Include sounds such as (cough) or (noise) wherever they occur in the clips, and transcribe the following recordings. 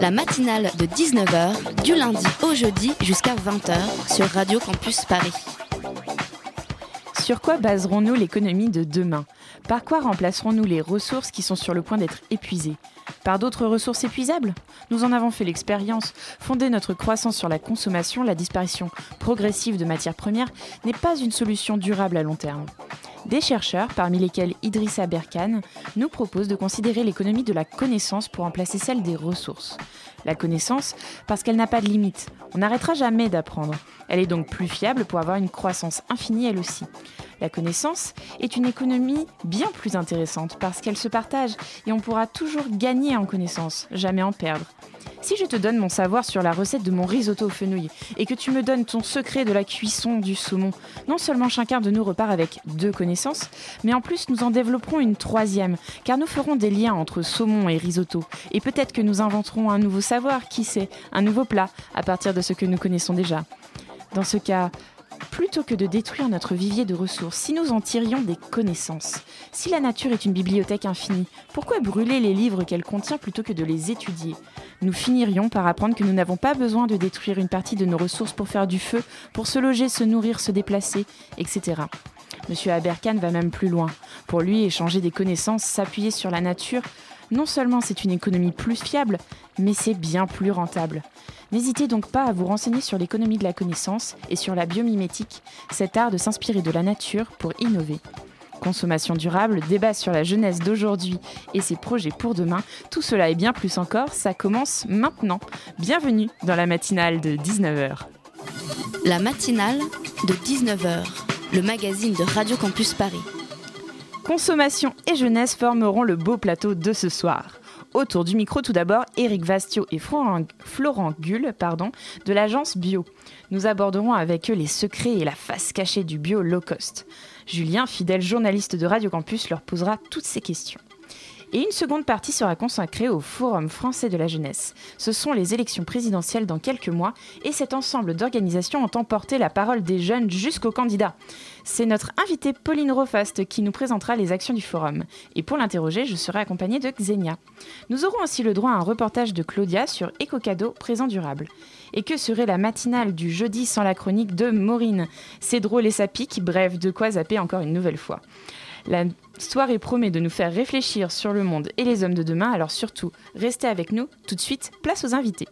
La matinale de 19h, du lundi au jeudi jusqu'à 20h sur Radio Campus Paris. Sur quoi baserons-nous l'économie de demain? Par quoi remplacerons-nous les ressources qui sont sur le point d'être épuisées? Par d'autres ressources épuisables? Nous en avons fait l'expérience. Fonder notre croissance sur la consommation, la disparition progressive de matières premières n'est pas une solution durable à long terme. Des chercheurs, parmi lesquels Idrissa Berkane, nous proposent de considérer l'économie de la connaissance pour remplacer celle des ressources. La connaissance, parce qu'elle n'a pas de limite. On n'arrêtera jamais d'apprendre. Elle est donc plus fiable pour avoir une croissance infinie elle aussi. La connaissance est une économie bien plus intéressante parce qu'elle se partage et on pourra toujours gagner en connaissance, jamais en perdre. Si je te donne mon savoir sur la recette de mon risotto aux fenouilles et que tu me donnes ton secret de la cuisson du saumon, non seulement chacun de nous repart avec deux connaissances, mais en plus nous en développerons une troisième, car nous ferons des liens entre saumon et risotto, et peut-être que nous inventerons un nouveau savoir, qui sait, un nouveau plat, à partir de ce que nous connaissons déjà. Dans ce cas, plutôt que de détruire notre vivier de ressources, si nous en tirions des connaissances, si la nature est une bibliothèque infinie, pourquoi brûler les livres qu'elle contient plutôt que de les étudier? Nous finirions par apprendre que nous n'avons pas besoin de détruire une partie de nos ressources pour faire du feu, pour se loger, se nourrir, se déplacer, etc. Monsieur Aberkan va même plus loin. Pour lui, échanger des connaissances, s'appuyer sur la nature, non seulement c'est une économie plus fiable, mais c'est bien plus rentable. N'hésitez donc pas à vous renseigner sur l'économie de la connaissance et sur la biomimétique, cet art de s'inspirer de la nature pour innover. Consommation durable, débat sur la jeunesse d'aujourd'hui et ses projets pour demain, tout cela et bien plus encore, ça commence maintenant. Bienvenue dans la matinale de 19h. La matinale de 19h, le magazine de Radio Campus Paris. Consommation et jeunesse formeront le beau plateau de ce soir. Autour du micro, tout d'abord, Éric Vastio et Florent, Gull pardon, de l'agence Bio. Nous aborderons avec eux les secrets et la face cachée du bio low cost. Julien, fidèle journaliste de Radio Campus, leur posera toutes ces questions. Et une seconde partie sera consacrée au Forum français de la jeunesse. Ce sont les élections présidentielles dans quelques mois et cet ensemble d'organisations entend porter la parole des jeunes jusqu'aux candidats. C'est notre invitée Pauline Rofast qui nous présentera les actions du forum. Et pour l'interroger, je serai accompagnée de Xenia. Nous aurons aussi le droit à un reportage de Claudia sur Éco-Cadeau Présent Durable. Et que serait la matinale du jeudi sans la chronique de Maureen? C'est drôle et ça pique, bref, de quoi zapper encore une nouvelle fois. Soirée promet de nous faire réfléchir sur le monde et les hommes de demain, alors surtout, restez avec nous. Tout de suite, place aux invités.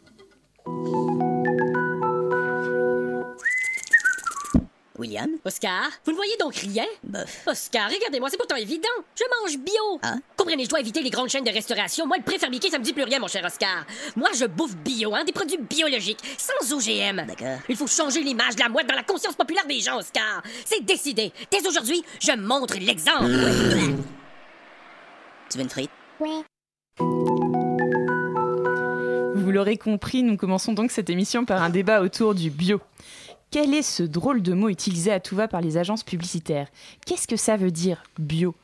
William? Oscar, vous ne voyez donc rien? Bof. Oscar, regardez-moi, c'est pourtant évident. Je mange bio. Hein? Comprenez, je dois éviter les grandes chaînes de restauration. Moi, le préfabriqué, ça me dit plus rien, mon cher Oscar. Moi, je bouffe bio, hein, des produits biologiques, sans OGM. D'accord. Il faut changer l'image de la mouette dans la conscience populaire des gens, Oscar. C'est décidé. Dès aujourd'hui, je montre l'exemple. (coughs) Tu veux une frite? Vous l'aurez compris, nous commençons donc cette émission par un débat autour du bio. Quel est ce drôle de mot utilisé à tout va par les agences publicitaires? Qu'est-ce que ça veut dire bio?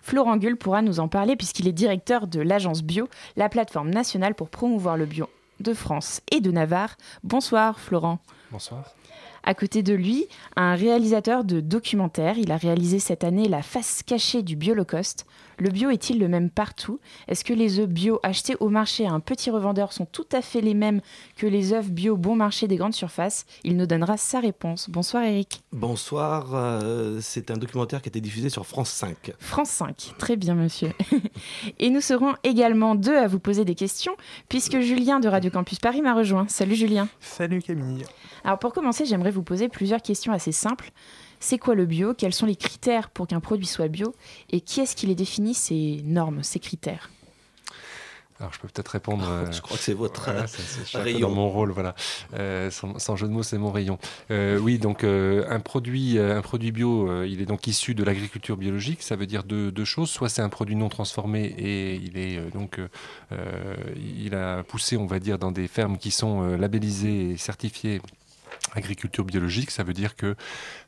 Florent Gull pourra nous en parler puisqu'il est directeur de l'agence Bio, la plateforme nationale pour promouvoir le bio de France et de Navarre. Bonsoir Florent. Bonsoir. À côté de lui, un réalisateur de documentaires. Il a réalisé cette année La face cachée du biolocost. Le bio est-il le même partout? Est-ce que les œufs bio achetés au marché à un petit revendeur sont tout à fait les mêmes que les œufs bio bon marché des grandes surfaces? Il nous donnera sa réponse. Bonsoir Eric. Bonsoir, euh, c'est un documentaire qui a été diffusé sur France 5. France 5. Très bien monsieur. (laughs) Et nous serons également deux à vous poser des questions puisque Julien de Radio Campus Paris m'a rejoint. Salut Julien. Salut Camille. Alors pour commencer, j'aimerais vous poser plusieurs questions assez simples. C'est quoi le bio? Quels sont les critères pour qu'un produit soit bio? Et qui est-ce qui les définit, ces normes, ces critères? Alors je peux peut-être répondre. euh, Je crois que c'est votre voilà, euh, rayon. dans mon rôle, voilà. Euh, sans, sans jeu de mots, c'est mon rayon. Euh, oui, donc euh, un produit, un produit bio, euh, il est donc issu de l'agriculture biologique. Ça veut dire deux, deux choses. Soit c'est un produit non transformé et il est euh, donc, il a poussé, on va dire, dans des fermes qui sont euh, labellisées et certifiées agriculture biologique, ça veut dire que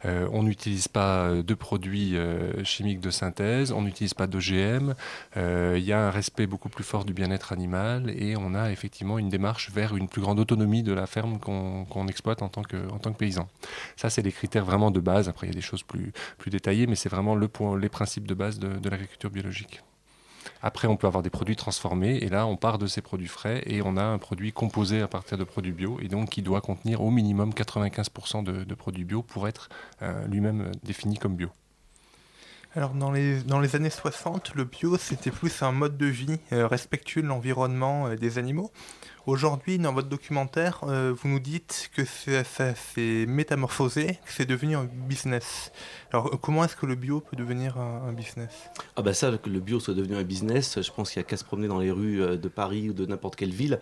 euh, on n'utilise pas de produits euh, chimiques de synthèse, on n'utilise pas d'OGM, euh, il y a un respect beaucoup plus fort du bien-être animal et on a effectivement une démarche vers une plus grande autonomie de la ferme qu'on exploite en tant, que, paysan. Ça, c'est les critères vraiment de base. Après, il y a des choses plus, détaillées, mais c'est vraiment le point, les principes de base de l'agriculture biologique. Après, on peut avoir des produits transformés, et là, on part de ces produits frais, et on a un produit composé à partir de produits bio, et donc qui doit contenir au minimum 95% de, produits bio pour être euh, lui-même euh, défini comme bio. Alors dans les, années 60, le bio c'était plus un mode de vie euh, respectueux de l'environnement et des animaux. Aujourd'hui, dans votre documentaire, euh, vous nous dites que ça s'est métamorphosé, que c'est devenu un business. Alors euh, comment est-ce que le bio peut devenir un, business? Ah bah ça, que le bio soit devenu un business, je pense qu'il n'y a qu'à se promener dans les rues euh, de Paris ou de n'importe quelle ville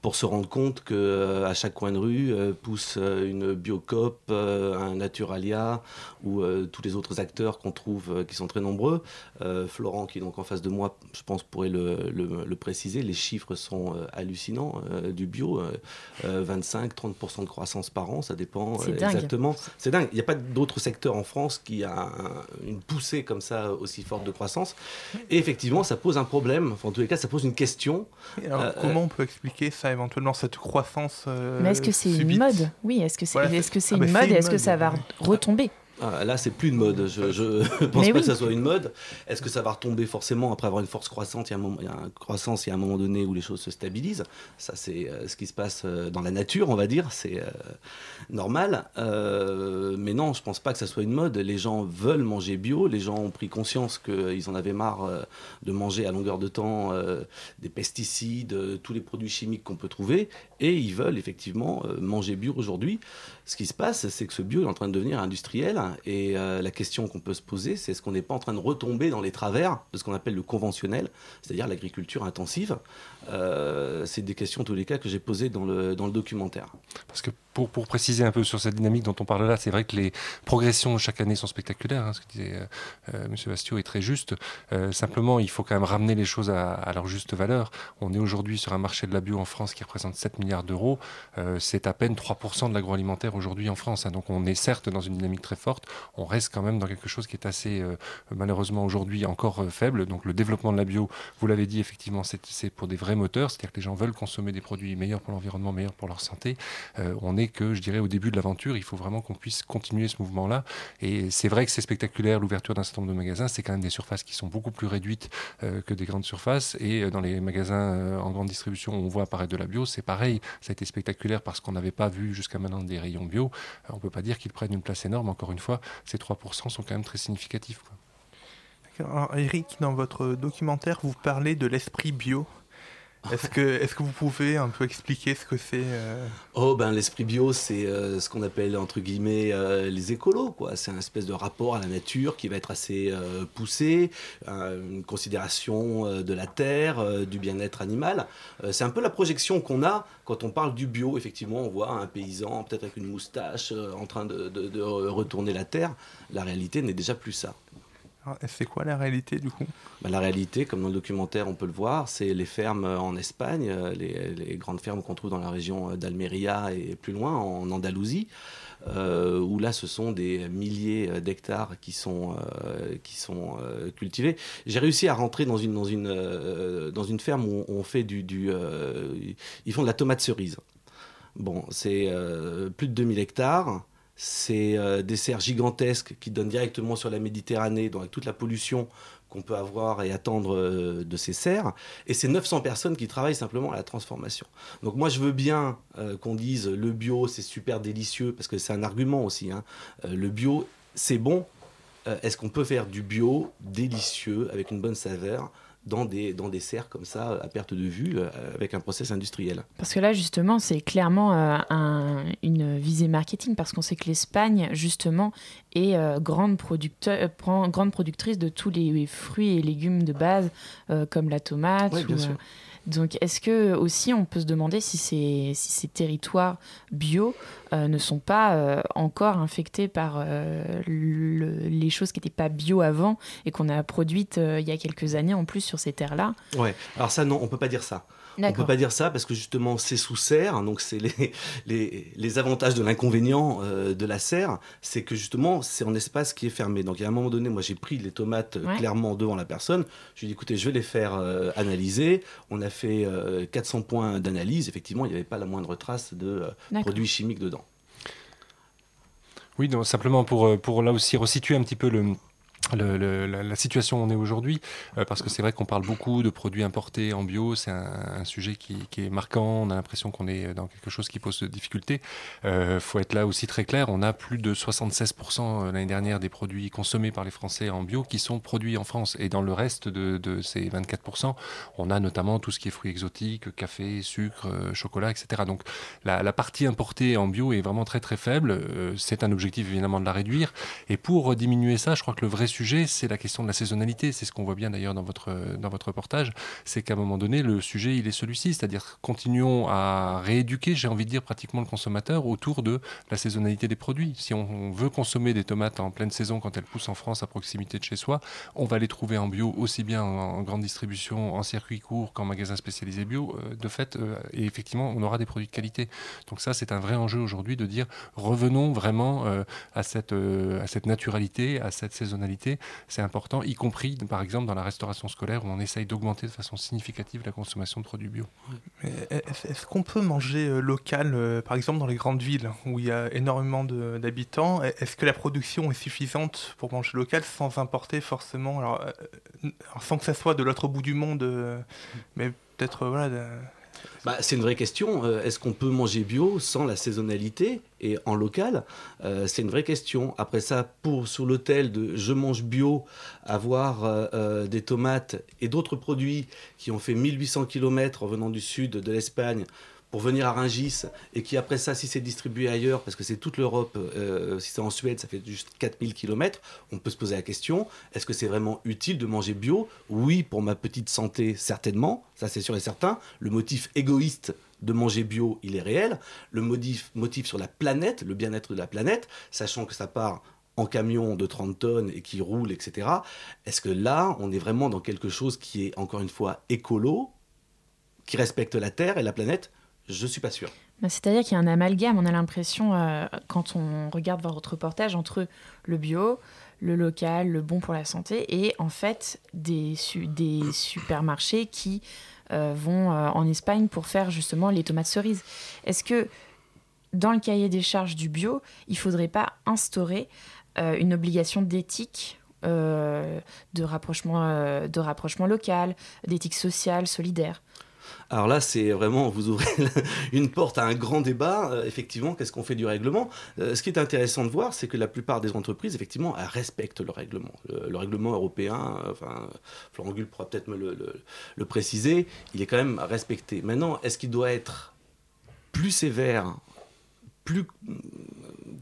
pour se rendre compte que à chaque coin de rue pousse une Biocop, un Naturalia ou tous les autres acteurs qu'on trouve qui sont très nombreux. Florent qui est donc en face de moi, je pense pourrait le, préciser, les chiffres sont hallucinants euh, du bio, 25-30% de croissance par an, ça dépend euh, exactement. C'est dingue, il n'y a pas d'autre secteur en France qui a un- une poussée comme ça aussi forte de croissance. Et effectivement, ça pose un problème, enfin, en tous les cas, ça pose une question. Alors Euh, comment on peut expliquer ça éventuellement, cette croissance euh, Mais est-ce que c'est une mode? Oui, est-ce que c'est Voilà, est-ce que c'est ah bah, une c'est mode est-ce que ça va retomber? Ah, là, c'est plus une mode. Je, (laughs) pense Mais pas oui. que ça soit une mode. Est-ce que ça va retomber forcément après avoir une force croissante Il y a un moment, il y a une croissance, il y a un moment donné où les choses se stabilisent? Ça, c'est euh, ce qui se passe euh, dans la nature, on va dire. C'est euh, normal. Euh, mais non, je pense pas que ça soit une mode. Les gens veulent manger bio. Les gens ont pris conscience qu'ils en avaient marre de manger à longueur de temps euh, des pesticides, tous les produits chimiques qu'on peut trouver. Et ils veulent effectivement euh, manger bio aujourd'hui. Ce qui se passe, c'est que ce bio est en train de devenir industriel. Et euh, la question qu'on peut se poser, c'est est-ce qu'on n'est pas en train de retomber dans les travers de ce qu'on appelle le conventionnel, c'est-à-dire l'agriculture intensive? Euh, C'est des questions, en tous les cas, que j'ai posées dans le, dans le documentaire. Parce que pour, préciser un peu sur cette dynamique dont on parle là, c'est vrai que les progressions chaque année sont spectaculaires. hein, ce que disait euh, euh, M. Bastio est très juste. Euh, simplement, il faut quand même ramener les choses à, leur juste valeur. On est aujourd'hui sur un marché de la bio en France qui représente 7 milliards d'euros. C'est à peine 3% de l'agroalimentaire aujourd'hui en France. hein. donc on est certes dans une dynamique très forte. On reste quand même dans quelque chose qui est assez, malheureusement aujourd'hui, encore faible. Donc le développement de la bio, vous l'avez dit, effectivement, c'est pour des vrais moteurs. C'est-à-dire que les gens veulent consommer des produits meilleurs pour l'environnement, meilleurs pour leur santé. On est que, je dirais, au début de l'aventure. Il faut vraiment qu'on puisse continuer ce mouvement-là. Et c'est vrai que c'est spectaculaire, l'ouverture d'un certain nombre de magasins. C'est quand même des surfaces qui sont beaucoup plus réduites euh, que des grandes surfaces. Et euh, dans les magasins euh, en grande distribution, on voit apparaître de la bio. C'est pareil. Ça a été spectaculaire parce qu'on n'avait pas vu jusqu'à maintenant des rayons bio. On peut pas dire qu'ils prennent une place énorme. Encore une fois, ces 3% sont quand même très significatifs. Eric, dans votre documentaire, vous parlez de l'esprit bio. Est-ce que, est que vous pouvez un peu expliquer ce que c'est euh, Oh ben l'esprit bio c'est euh, ce qu'on appelle entre guillemets euh, les écolos quoi. C'est un espèce de rapport à la nature qui va être assez poussé, une considération de la terre, du bien-être animal. C'est un peu la projection qu'on a quand on parle du bio. Effectivement on voit un paysan peut-être avec une moustache en train de retourner la terre. La réalité n'est déjà plus ça. Alors, C'est quoi la réalité du coup? Bah, la réalité, comme dans le documentaire on peut le voir, c'est les fermes euh, en Espagne, euh, les, grandes fermes qu'on trouve dans la région euh, d'Almeria et plus loin, en Andalousie, où là ce sont des milliers d'hectares qui sont, qui sont cultivés. J'ai réussi à rentrer dans une, dans une, dans une ferme où on fait du... du ils font de la tomate cerise. Bon, c'est plus de 2000 hectares. C'est euh, des serres gigantesques qui donnent directement sur la Méditerranée, donc toute la pollution qu'on peut avoir et attendre euh, de ces serres. Et c'est 900 personnes qui travaillent simplement à la transformation. Donc moi, je veux bien euh, qu'on dise le bio, c'est super délicieux, parce que c'est un argument aussi. hein. Euh, le bio, c'est bon. Est-ce qu'on peut faire du bio délicieux, avec une bonne saveur? Dans des, dans des serres comme ça, à perte de vue, euh, avec un process industriel Parce que là, justement, c'est clairement euh, un- une visée marketing, parce qu'on sait que l'Espagne, justement, est euh, grande, producteur- euh, grande productrice de tous les fruits et légumes de base, comme la tomate. Bien ou, sûr. Euh, Donc, est-ce que aussi on peut se demander si ces, territoires bio ne sont pas encore infectés par les choses qui n'étaient pas bio avant et qu'on a produites il y a quelques années en plus sur ces terres-là? Ouais, alors ça, non, on peut pas dire ça. On peut pas dire ça parce que justement c'est sous serre, donc c'est les, les, les, avantages de l'inconvénient euh, de la serre, c'est que justement c'est un espace qui est fermé. Donc à un moment donné, moi j'ai pris les tomates euh, clairement devant la personne, je lui ai dit écoutez, je vais les faire euh, analyser. On a fait 400 points d'analyse, effectivement il n'y avait pas la moindre trace de produits chimiques dedans. Oui, donc simplement pour, pour là aussi resituer un petit peu le, la, situation où on est aujourd'hui, euh, parce que c'est vrai qu'on parle beaucoup de produits importés en bio, c'est un, sujet qui, est marquant, on a l'impression qu'on est dans quelque chose qui pose de difficultés. Il euh, faut être là aussi très clair, on a plus de 76% euh, l'année dernière des produits consommés par les Français en bio qui sont produits en France, et dans le reste de, ces 24%, on a notamment tout ce qui est fruits exotiques, café, sucre, chocolat, etc. Donc la, la, partie importée en bio est vraiment très très faible, c'est un objectif évidemment de la réduire, et pour diminuer ça, je crois que le vrai sujet, c'est la question de la saisonnalité. C'est ce qu'on voit bien d'ailleurs dans votre, dans votre reportage. C'est qu'à un moment donné, le sujet, il est celui-ci. C'est-à-dire, continuons à rééduquer, j'ai envie de dire, pratiquement le consommateur autour de la saisonnalité des produits. Si on veut consommer des tomates en pleine saison quand elles poussent en France à proximité de chez soi, on va les trouver en bio aussi bien en, grande distribution, en circuit court qu'en magasin spécialisé bio. Euh, de fait, euh, et effectivement, on aura des produits de qualité. Donc ça, c'est un vrai enjeu aujourd'hui de dire revenons vraiment euh, à, cette, à cette naturalité, à cette saisonnalité c'est important, y compris par exemple dans la restauration scolaire où on essaye d'augmenter de façon significative la consommation de produits bio. Est-ce qu'on peut manger euh, local, euh, par exemple dans les grandes villes où il y a énormément d'habitants? Est-ce que la production est suffisante pour manger local sans importer forcément, alors, euh, sans que ça soit de l'autre bout du monde, mais peut-être voilà. Bah, c'est une vraie question. Euh, est-ce qu'on peut manger bio sans la saisonnalité et en local? Euh, C'est une vraie question. Après ça, pour sur l'hôtel de je mange bio, avoir euh, des tomates et d'autres produits qui ont fait 1800 km en venant du sud de l'Espagne pour venir à Rungis et qui après ça, si c'est distribué ailleurs, parce que c'est toute l'Europe, euh, si c'est en Suède, ça fait juste 4000 km, on peut se poser la question, est-ce que c'est vraiment utile de manger bio? Oui, pour ma petite santé, certainement, ça c'est sûr et certain. Le motif égoïste de manger bio, il est réel. Le motif, motif sur la planète, le bien-être de la planète, sachant que ça part en camion de 30 tonnes et qui roule, etc. Est-ce que là, on est vraiment dans quelque chose qui est, encore une fois, écolo, qui respecte la Terre et la planète? Je ne suis pas sûr. Bah, c'est-à-dire qu'il y a un amalgame, on a l'impression, euh, quand on regarde votre reportage, entre le bio, le local, le bon pour la santé, et en fait des, supermarchés qui euh, vont euh, en Espagne pour faire justement les tomates cerises. Est-ce que dans le cahier des charges du bio, il ne faudrait pas instaurer une obligation d'éthique de rapprochement local, d'éthique sociale, solidaire? Alors là, c'est vraiment, vous ouvrez (laughs) une porte à un grand débat. Euh, effectivement, qu'est-ce qu'on fait du règlement euh, Ce qui est intéressant de voir, c'est que la plupart des entreprises, effectivement, respectent le règlement. Le, règlement européen, euh, enfin, Florent Gull pourra peut-être me le, préciser, il est quand même respecté. Maintenant, est-ce qu'il doit être plus sévère, plus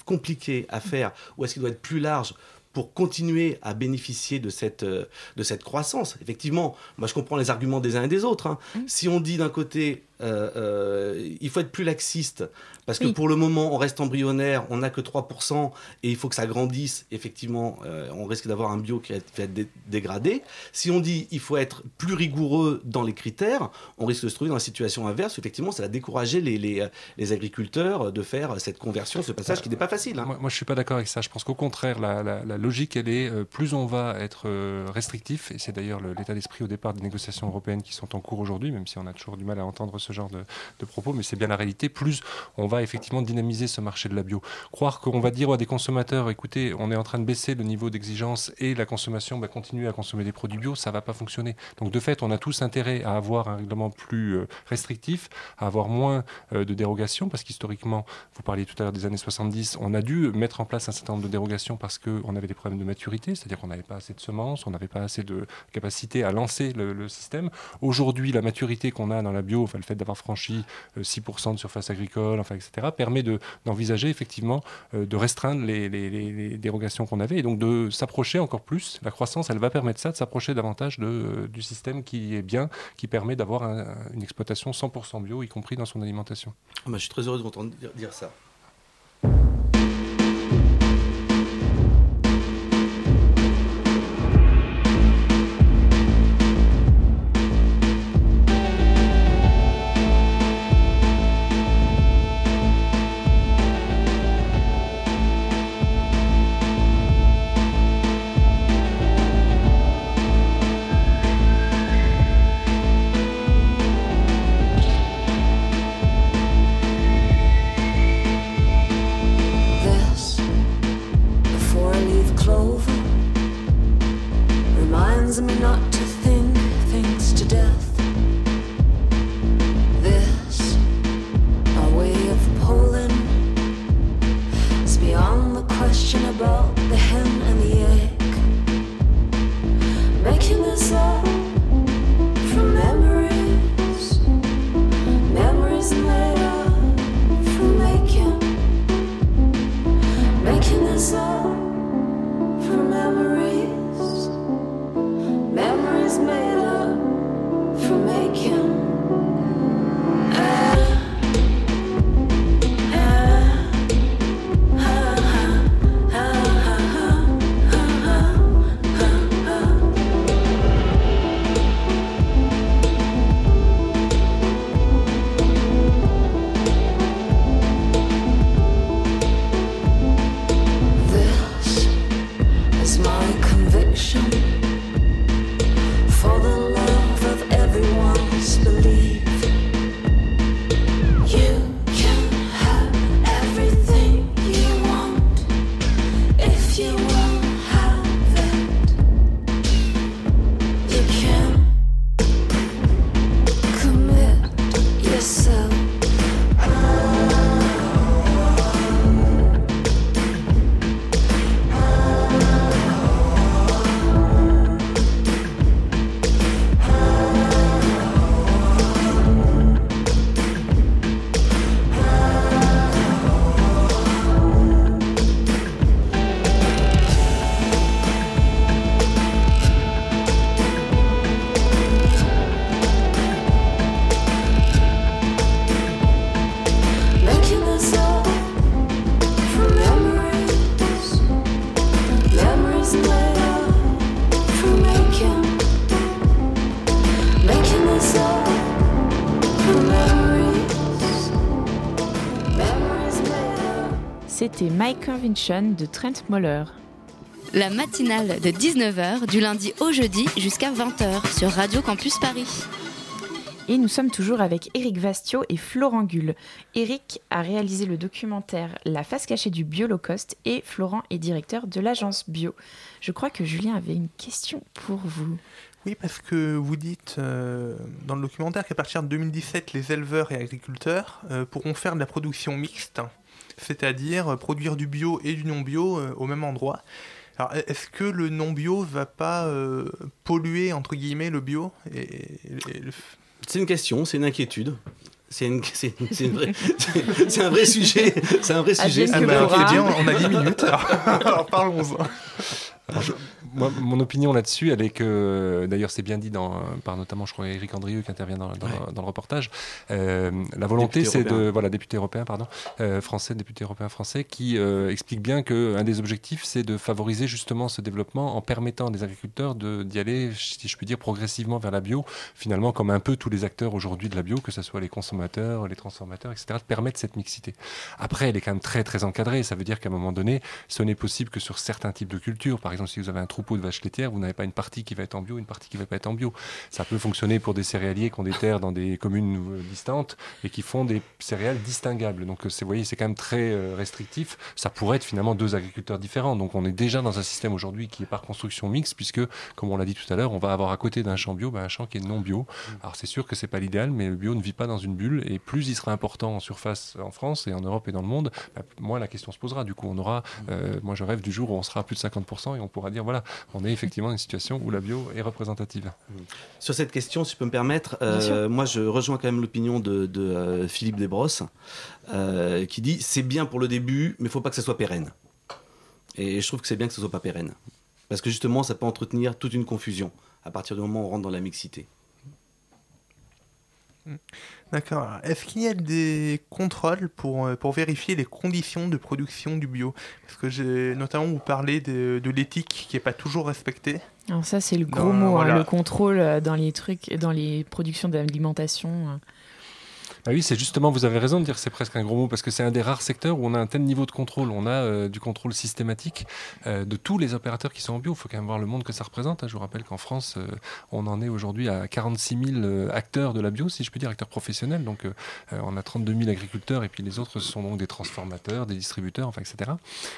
compliqué à faire, ou est-ce qu'il doit être plus large pour continuer à bénéficier de cette, euh, de cette croissance. Effectivement, moi je comprends les arguments des uns et des autres. Hein. Mmh. Si on dit d'un côté, euh, euh, il faut être plus laxiste, parce que pour le moment, on reste embryonnaire, on n'a que 3%, et il faut que ça grandisse, effectivement, on risque d'avoir un bio qui va être dégradé. Si on dit il faut être plus rigoureux dans les critères, on risque de se trouver dans la situation inverse, effectivement, ça va décourager les, les, les, agriculteurs de faire cette conversion, ce passage qui n'est pas facile. Hein. Moi, moi, je ne suis pas d'accord avec ça. Je pense qu'au contraire, la, la, la, logique, elle est, plus on va être restrictif, et c'est d'ailleurs l'état d'esprit au départ des négociations européennes qui sont en cours aujourd'hui, même si on a toujours du mal à entendre ce genre de, propos, mais c'est bien la réalité, plus on va effectivement dynamiser ce marché de la bio. Croire qu'on va dire à des consommateurs, écoutez, on est en train de baisser le niveau d'exigence et la consommation va continuer à consommer des produits bio, ça va pas fonctionner. Donc de fait, on a tous intérêt à avoir un règlement plus euh, restrictif, à avoir moins euh, de dérogations, parce qu'historiquement, vous parliez tout à l'heure des années 70, on a dû mettre en place un certain nombre de dérogations parce qu'on avait des problèmes de maturité, c'est-à-dire qu'on n'avait pas assez de semences, on n'avait pas assez de capacité à lancer le, système. Aujourd'hui, la maturité qu'on a dans la bio, enfin, le fait d'avoir franchi 6% de surface agricole, enfin, etc., permet d'envisager effectivement de restreindre les, dérogations qu'on avait et donc de s'approcher encore plus. La croissance, elle va permettre ça, de s'approcher davantage de, du système qui est bien, qui permet d'avoir une exploitation 100% bio, y compris dans son alimentation. Ah bah, je suis très heureux de vous entendre dire ça. My Convention de Trent Moller. La matinale de 19h du lundi au jeudi jusqu'à 20h sur Radio Campus Paris. Et nous sommes toujours avec Eric Vastio et Florent Gull. Eric a réalisé le documentaire La face cachée du Biolocust et Florent est directeur de l'agence Bio. Je crois que Julien avait une question pour vous. Oui, parce que vous dites euh, dans le documentaire qu'à partir de 2017, les éleveurs et agriculteurs euh, pourront faire de la production mixte c'est-à-dire produire du bio et du non bio euh, au même endroit. Alors, est-ce que le non bio va pas euh, polluer entre guillemets le bio C'est une question, c'est une inquiétude. C'est (laughs) un vrai sujet. C'est un vrai sujet. Ah bah, on a 10 minutes. alors (laughs) parlons-en mon opinion là-dessus, elle est que, d'ailleurs, c'est bien dit dans, par notamment, je crois, Eric Andrieux qui intervient dans, le reportage. Euh, la volonté, c'est de, voilà, député européen, pardon, euh, français, député européen français, qui euh, explique bien qu'un des objectifs, c'est de favoriser justement ce développement en permettant à des agriculteurs d'y aller, si je puis dire, progressivement vers la bio, finalement, comme un peu tous les acteurs aujourd'hui de la bio, que ce soit les consommateurs, les transformateurs, etc., de permettre cette mixité. Après, elle est quand même très, très encadrée. Ça veut dire qu'à un moment donné, ce n'est possible que sur certains types de cultures. Par exemple, si vous avez un troupeau de vaches laitières, vous n'avez pas une partie qui va être en bio, une partie qui ne va pas être en bio. Ça peut fonctionner pour des céréaliers qui ont des terres dans des communes euh, distantes et qui font des céréales distinguables. Donc, euh, vous voyez, c'est quand même très euh, restrictif. Ça pourrait être finalement deux agriculteurs différents. Donc, on est déjà dans un système aujourd'hui qui est par construction mixte, puisque, comme on l'a dit tout à l'heure, on va avoir à côté d'un champ bio ben, un champ qui est non bio. Alors, c'est sûr que c'est pas l'idéal, mais le bio ne vit pas dans une bulle. Et plus il sera important en surface en France et en Europe et dans le monde, ben, moins la question se posera. Du coup, on aura, moi je rêve du jour où on sera à plus de 50% et on pourra dire voilà, on est effectivement dans une situation où la bio est représentative. Sur cette question, si je peux me permettre, euh, moi je rejoins quand même l'opinion de, de Philippe Desbrosses, qui dit c'est bien pour le début, mais il faut pas que ça soit pérenne. Et je trouve que c'est bien que ce soit pas pérenne. Parce que justement, ça peut entretenir toute une confusion à partir du moment où on rentre dans la mixité. D'accord. Est-ce qu'il y a des contrôles pour, euh, pour vérifier les conditions de production du bio? Parce que j'ai notamment vous parlé de, de l'éthique qui n'est pas toujours respectée. Alors ça c'est le gros mot, hein, le contrôle euh, dans les trucs, dans les productions d'alimentation. Ah oui, c'est justement, vous avez raison de dire que c'est presque un gros mot, parce que c'est un des rares secteurs où on a un tel niveau de contrôle. On a euh, du contrôle systématique euh, de tous les opérateurs qui sont en bio. Il faut quand même voir le monde que ça représente. Hein. Je vous rappelle qu'en France, euh, on en est aujourd'hui à 46 000 acteurs de la bio, si je peux dire, acteurs professionnels. Donc on a 32 000 agriculteurs, et puis les autres, ce sont donc des transformateurs, des distributeurs, etc.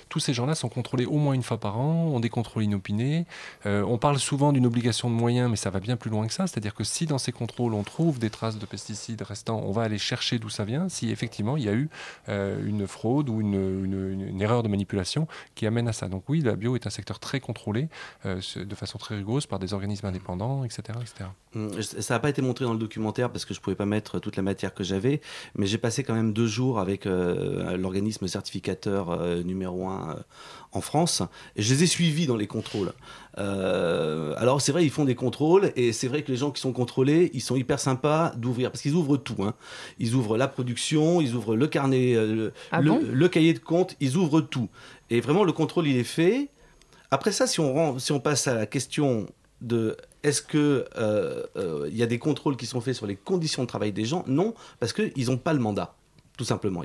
Tous ces gens-là sont contrôlés au moins une fois par an, ont des contrôles inopinés. on parle souvent d'une obligation de moyens, mais ça va bien plus loin que ça. C'est-à-dire que si dans ces contrôles, on trouve des traces de pesticides restants, on va aller chercher d'où ça vient, si effectivement il y a eu euh, une fraude ou une, erreur de manipulation qui amène à ça. Donc oui, la bio est un secteur très contrôlé, euh, de façon très rigoureuse par des organismes indépendants, etc. etc. Hum, ça n'a pas été montré dans le documentaire parce que je ne pouvais pas mettre toute la matière que j'avais, mais j'ai passé quand même deux jours avec euh, l'organisme certificateur numéro un en France, et je les ai suivis dans les contrôles. Euh, alors c'est vrai, ils font des contrôles, et c'est vrai que les gens qui sont contrôlés, ils sont hyper sympas d'ouvrir, parce qu'ils ouvrent tout. Hein. Ils ouvrent la production, ils ouvrent le carnet, euh, ah le, cahier de compte, ils ouvrent tout. Et vraiment, le contrôle, il est fait. Après ça, si on, si on passe à la question de est-ce que euh, il y a des contrôles qui sont faits sur les conditions de travail des gens? Non, parce qu'ils n'ont pas le mandat tout simplement.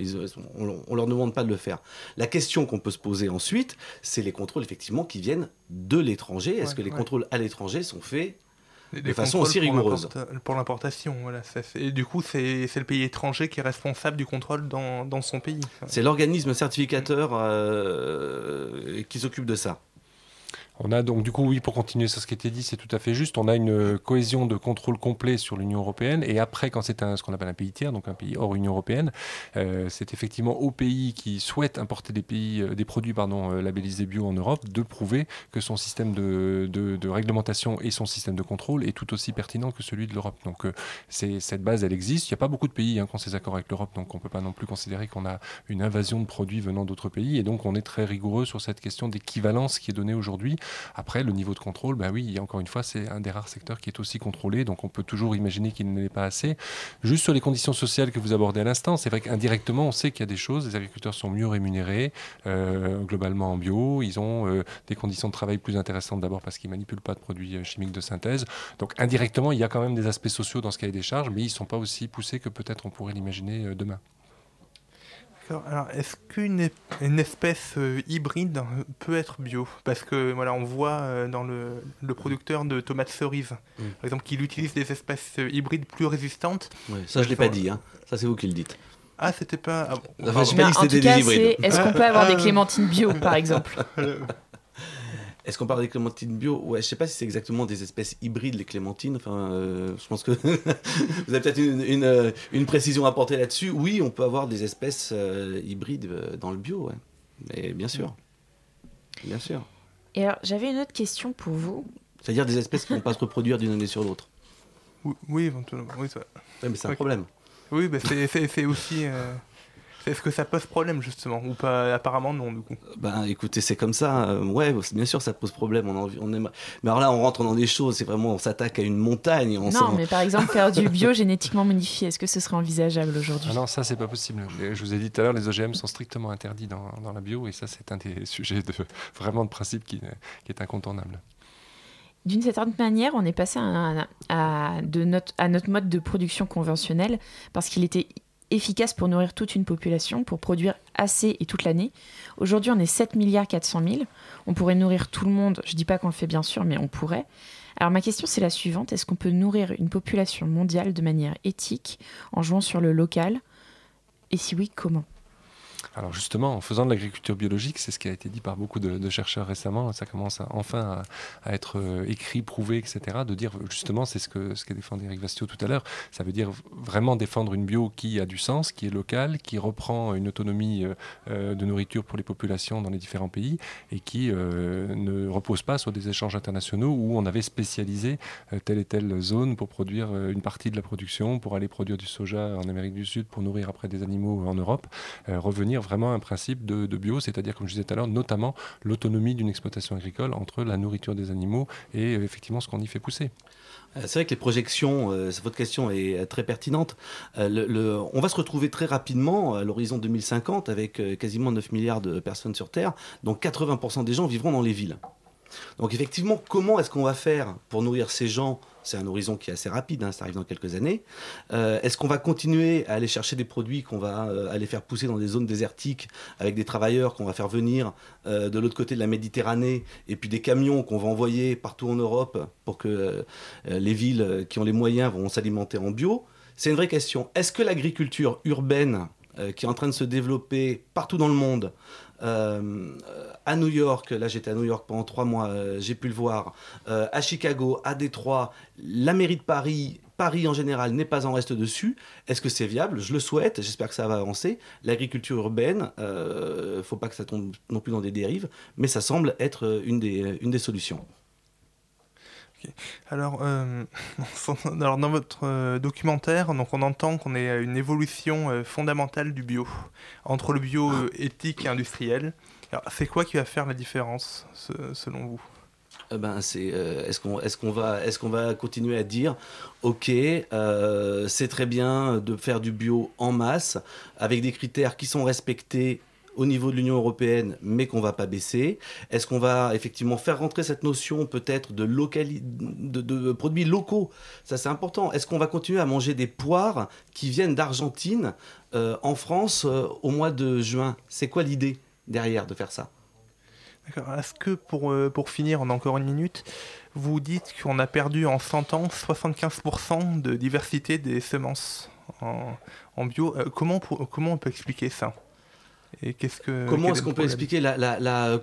on ne leur demande pas de le faire. La question qu'on peut se poser ensuite, c'est les contrôles effectivement qui viennent de l'étranger. Est-ce que les contrôles à l'étranger sont faits de façon aussi rigoureuse Pour l'importation, voilà. Et du coup, c'est le pays étranger qui est responsable du contrôle dans, dans son pays. C'est l'organisme certificateur euh, qui s'occupe de ça. On a donc, du coup, oui, pour continuer sur ce qui était dit, c'est tout à fait juste. On a une cohésion de contrôle complet sur l'Union européenne. Et après, quand c'est ce qu'on appelle un pays tiers, donc un pays hors Union européenne, euh, c'est effectivement aux pays qui souhaitent importer des, pays, euh, des produits pardon, euh, labellisés bio en Europe de prouver que son système de, de, réglementation et son système de contrôle est tout aussi pertinent que celui de l'Europe. Donc, c'est cette base, elle existe. Il n'y a pas beaucoup de pays hein, qui ont ces accords avec l'Europe, donc on ne peut pas non plus considérer qu'on a une invasion de produits venant d'autres pays. Et donc, on est très rigoureux sur cette question d'équivalence qui est donnée aujourd'hui. Après, le niveau de contrôle, ben oui, encore une fois, c'est un des rares secteurs qui est aussi contrôlé, donc on peut toujours imaginer qu'il n'est pas assez. Juste sur les conditions sociales que vous abordez à l'instant, c'est vrai qu'indirectement, on sait qu'il y a des choses. Les agriculteurs sont mieux rémunérés, euh, globalement en bio. Ils ont euh, des conditions de travail plus intéressantes d'abord parce qu'ils manipulent pas de produits euh, chimiques de synthèse. Donc indirectement, il y a quand même des aspects sociaux dans ce cahier des charges, mais ils ne sont pas aussi poussés que peut-être on pourrait l'imaginer demain. Alors, est-ce qu'une une espèce euh, hybride peut être bio? Parce que voilà, on voit euh, dans le, le, producteur de tomates cerises, mm. par exemple, qu'il utilise des espèces euh, hybrides plus résistantes. ça, je l'ai pas dit. Hein. Ça, c'est vous qui le dites. Ah, c'était pas. Ah, pas dit que c'était des hybrides. Est-ce qu'on peut avoir des clémentines bio, par exemple? (laughs) Est-ce qu'on parle des clémentines bio? Ouais, je sais pas si c'est exactement des espèces hybrides, les clémentines. Enfin, euh, je pense que (laughs) vous avez peut-être une, euh, une, précision à apporter là-dessus. Oui, on peut avoir des espèces euh, hybrides dans le bio, ouais. Mais bien sûr. Bien sûr. Et alors, j'avais une autre question pour vous. C'est-à-dire des espèces qui ne vont pas se reproduire d'une année sur l'autre. Oui, éventuellement. Oui, ça... mais c'est un problème. Oui, bah c'est aussi. Est-ce que ça pose problème justement ou pas? Apparemment non du coup. Ben écoutez, c'est comme ça. Euh, ouais, bien sûr, ça pose problème. On, on Mais alors là, on rentre dans des choses. C'est vraiment, on s'attaque à une montagne. On non, mais par (laughs) exemple faire du bio génétiquement modifié, est-ce que ce serait envisageable aujourd'hui? Ah Non, ça c'est pas possible. Je vous ai dit tout à l'heure, les OGM sont strictement interdits dans, dans la bio, et ça c'est un des (laughs) sujets de vraiment de principe qui, qui est incontournable. D'une certaine manière, on est passé à, à, de notre, à notre mode de production conventionnel parce qu'il était efficace pour nourrir toute une population, pour produire assez et toute l'année. Aujourd'hui, on est 7 milliards 400 000. On pourrait nourrir tout le monde. Je ne dis pas qu'on le fait bien sûr, mais on pourrait. Alors ma question c'est la suivante. Est-ce qu'on peut nourrir une population mondiale de manière éthique en jouant sur le local? Et si oui, comment? Alors justement, en faisant de l'agriculture biologique, c'est ce qui a été dit par beaucoup de, chercheurs récemment, ça commence enfin à, être euh, écrit, prouvé, etc., de dire justement, c'est ce que ce qu'a défendu Eric Vastio tout à l'heure, ça veut dire vraiment défendre une bio qui a du sens, qui est locale, qui reprend une autonomie euh, euh, de nourriture pour les populations dans les différents pays et qui ne repose pas sur des échanges internationaux où on avait spécialisé telle et telle zone pour produire une partie de la production, pour aller produire du soja en Amérique du Sud, pour nourrir après des animaux en Europe, revenir vraiment un principe de, bio, c'est-à-dire, comme je disais tout à l'heure, notamment l'autonomie d'une exploitation agricole entre la nourriture des animaux et euh, effectivement ce qu'on y fait pousser. Euh, c'est vrai que les projections, euh, votre question est très pertinente. on va se retrouver très rapidement à l'horizon 2050 avec quasiment 9 milliards de personnes sur Terre, donc 80% des gens vivront dans les villes. Donc effectivement, comment est-ce qu'on va faire pour nourrir ces gens c'est un horizon qui est assez rapide, hein, ça arrive dans quelques années. Euh, est-ce qu'on va continuer à aller chercher des produits qu'on va euh, aller faire pousser dans des zones désertiques avec des travailleurs qu'on va faire venir euh, de l'autre côté de la Méditerranée et puis des camions qu'on va envoyer partout en Europe pour que les villes qui ont les moyens vont s'alimenter en bio? C'est une vraie question. Est-ce que l'agriculture urbaine qui est en train de se développer partout dans le monde, à New York, là j'étais à New York pendant trois mois, euh, j'ai pu le voir, euh, à Chicago, à Détroit, la mairie de Paris, Paris en général n'est pas en reste dessus. Est-ce que c'est viable? Je le souhaite, j'espère que ça va avancer. L'agriculture urbaine, il ne faut pas que ça tombe non plus dans des dérives, mais ça semble être une des solutions. Alors, euh, (laughs) alors, dans votre euh, documentaire, donc on entend qu'on est à une évolution euh, fondamentale du bio, entre le bio ah. éthique et industriel. C'est quoi qui va faire la différence, selon vous? Eh ben, c'est est-ce qu'on est-ce qu'on va est-ce qu'on va continuer à dire ok c'est très bien de faire du bio en masse avec des critères qui sont respectés au niveau de l'Union européenne, mais qu'on va pas baisser Est-ce qu'on va effectivement faire rentrer cette notion peut-être de, produits locaux? Ça c'est important. Est-ce qu'on va continuer à manger des poires qui viennent d'Argentine euh, en France euh, au mois de juin? C'est quoi l'idée derrière de faire ça? D'accord. Est-ce que pour, euh, finir, on a encore une minute, vous dites qu'on a perdu en 100 ans 75% de diversité des semences en, bio. comment on peut expliquer ça? Que, comment est-ce qu'on peut expliquer la, la, la,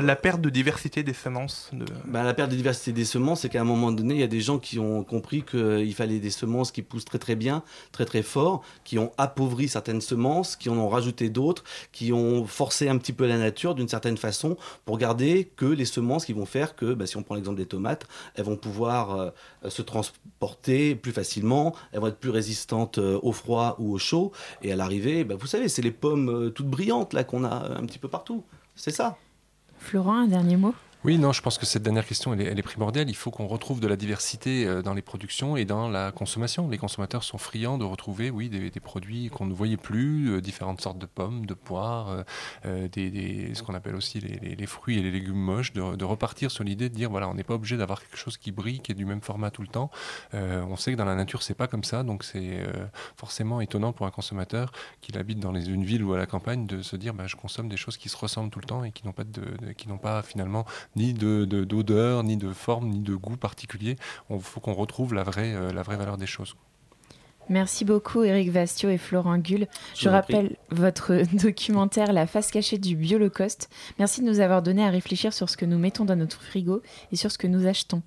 la, perte de diversité des semences de... Bah, la perte de diversité des semences, c'est qu'à un moment donné, il y a des gens qui ont compris qu'il fallait des semences qui poussent très très bien, très très fort, qui ont appauvri certaines semences, qui en ont rajouté d'autres, qui ont forcé un petit peu la nature d'une certaine façon pour garder que les semences qui vont faire que, bah, si on prend l'exemple des tomates, elles vont pouvoir euh, se transporter plus facilement, elles vont être plus résistantes euh, au froid ou au chaud, et à l'arrivée, bah, vous savez, c'est les pommes euh, toutes brillantes là qu'on a un petit peu partout. C'est ça. Florent, un dernier mot? Oui, non, je pense que cette dernière question, elle est, primordiale. Il faut qu'on retrouve de la diversité euh, dans les productions et dans la consommation. Les consommateurs sont friands de retrouver, oui, des, produits qu'on ne voyait plus, euh, différentes sortes de pommes, de poires, euh, des, ce qu'on appelle aussi les, fruits et les légumes moches, de, repartir sur l'idée de dire, voilà, on n'est pas obligé d'avoir quelque chose qui brille, qui est du même format tout le temps. on sait que dans la nature, c'est pas comme ça, donc c'est forcément étonnant pour un consommateur qu'il habite dans une ville ou à la campagne de se dire, bah, je consomme des choses qui se ressemblent tout le temps et qui n'ont pas finalement ni d'odeur, de, d'odeur, ni de forme, ni de goût particulier. Il faut qu'on retrouve la vraie, euh, la vraie valeur des choses. Merci beaucoup Eric Vastio et Florent Gull. Je, rappelle votre (laughs) documentaire La face cachée du Biolocost. Merci de nous avoir donné à réfléchir sur ce que nous mettons dans notre frigo et sur ce que nous achetons.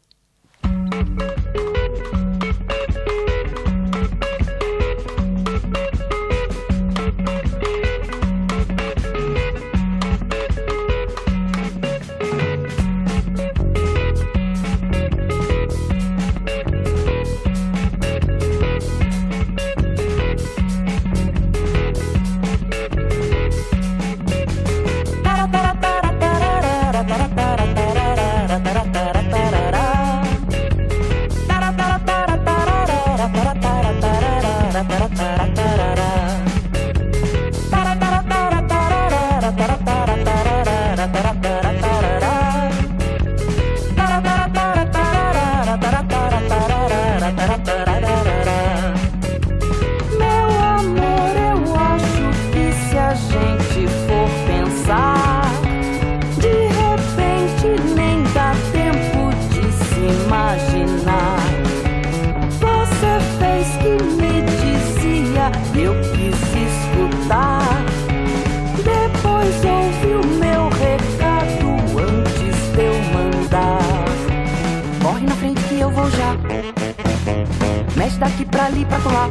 Ali, pra colar.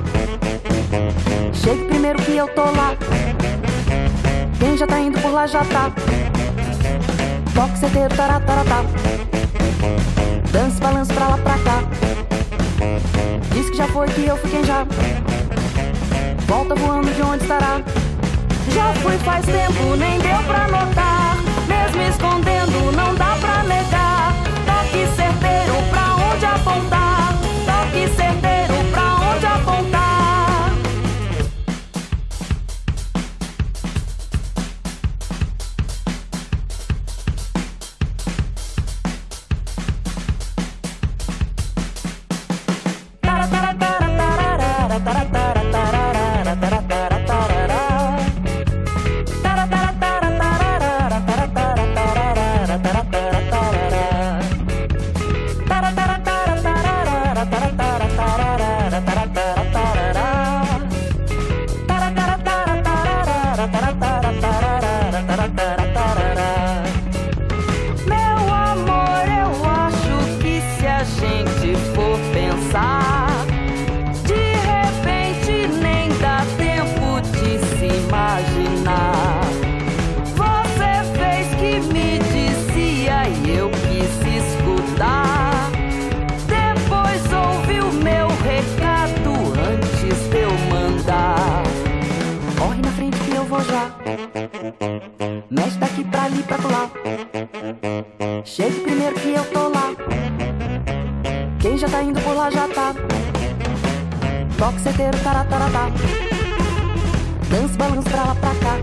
Chegue primeiro que eu tô lá. Quem já tá indo por lá já tá. Toque certeiro, tarataratá. Dance, balanço pra lá, pra cá. Diz que já foi que eu fui quem já. Volta voando de onde estará. Já fui faz tempo, nem deu pra notar. Mesmo escondendo, não dá pra negar. Toque certeiro pra onde apontar. Toque certeiro tarataratá. Dance, balanço pra lá pra cá.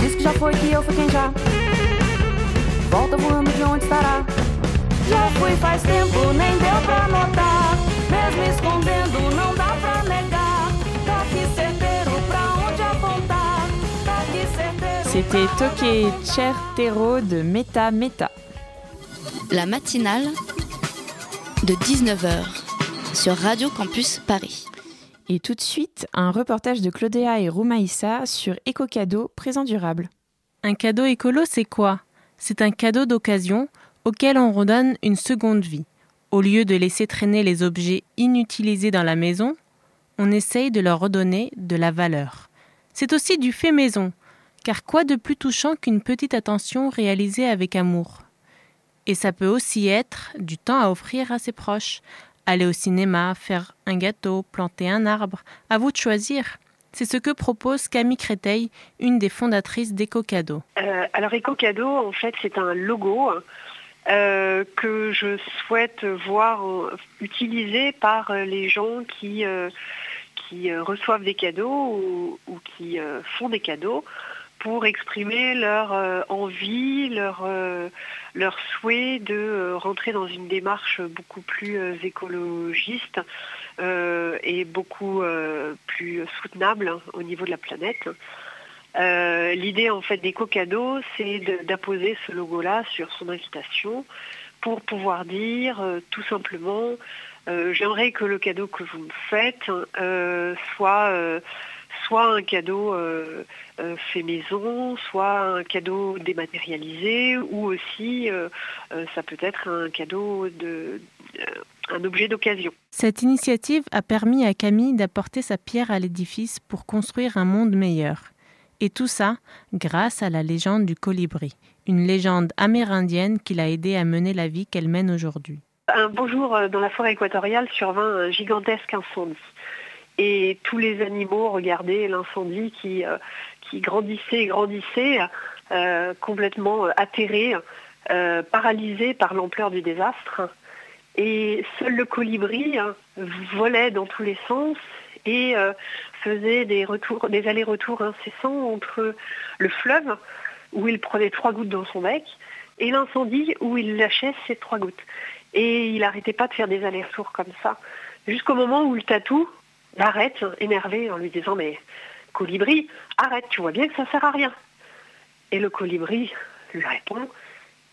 Diz que já foi que eu fui quem já. Volta voando de onde estará. Já fui faz tempo, nem deu pra notar. Mesmo escondendo, não dá pra negar. Toque certeiro pra onde apontar. Toque certeiro. C'était Toque Certero de Meta Meta. La matinale de 19h sur Radio Campus Paris. Et tout de suite, un reportage de Claudéa et Roumaïssa sur Éco-Cadeau présent durable. Un cadeau écolo, c'est quoi? C'est un cadeau d'occasion auquel on redonne une seconde vie. Au lieu de laisser traîner les objets inutilisés dans la maison, on essaye de leur redonner de la valeur. C'est aussi du fait maison, car quoi de plus touchant qu'une petite attention réalisée avec amour? Et ça peut aussi être du temps à offrir à ses proches, aller au cinéma, faire un gâteau, planter un arbre, à vous de choisir. C'est ce que propose Camille Créteil, une des fondatrices d'EcoCadeau. Euh, alors EcoCadeau, en fait, c'est un logo euh, que je souhaite voir euh, utilisé par les gens qui, qui reçoivent des cadeaux ou, qui font des cadeaux pour exprimer leur envie, leur, leur souhait de euh, rentrer dans une démarche beaucoup plus euh, écologiste euh, et beaucoup plus soutenable hein, au niveau de la planète. L'idée en fait d'éco-cadeau, c'est de- d'apposer ce logo-là sur son invitation pour pouvoir dire tout simplement j'aimerais que le cadeau que vous me faites soit, soit un cadeau euh, euh, fait maison, soit un cadeau dématérialisé, ou aussi euh, ça peut être un cadeau de euh, un objet d'occasion. Cette initiative a permis à Camille d'apporter sa pierre à l'édifice pour construire un monde meilleur. Et tout ça grâce à la légende du colibri, une légende amérindienne qui l'a aidé à mener la vie qu'elle mène aujourd'hui. Un beau jour dans la forêt équatoriale survint un gigantesque incendie. Et tous les animaux regardaient l'incendie qui, euh, qui grandissait et grandissait, euh, complètement atterrés, euh, paralysés par l'ampleur du désastre. Et seul le colibri volait dans tous les sens et faisait des, des allers-retours incessants entre le fleuve, où il prenait trois gouttes dans son bec, et l'incendie, où il lâchait ces trois gouttes. Et il n'arrêtait pas de faire des allers-retours comme ça, jusqu'au moment où le tatou l'arrête, énervé, en lui disant Mais colibri, arrête, tu vois bien que ça sert à rien. Et le colibri lui répond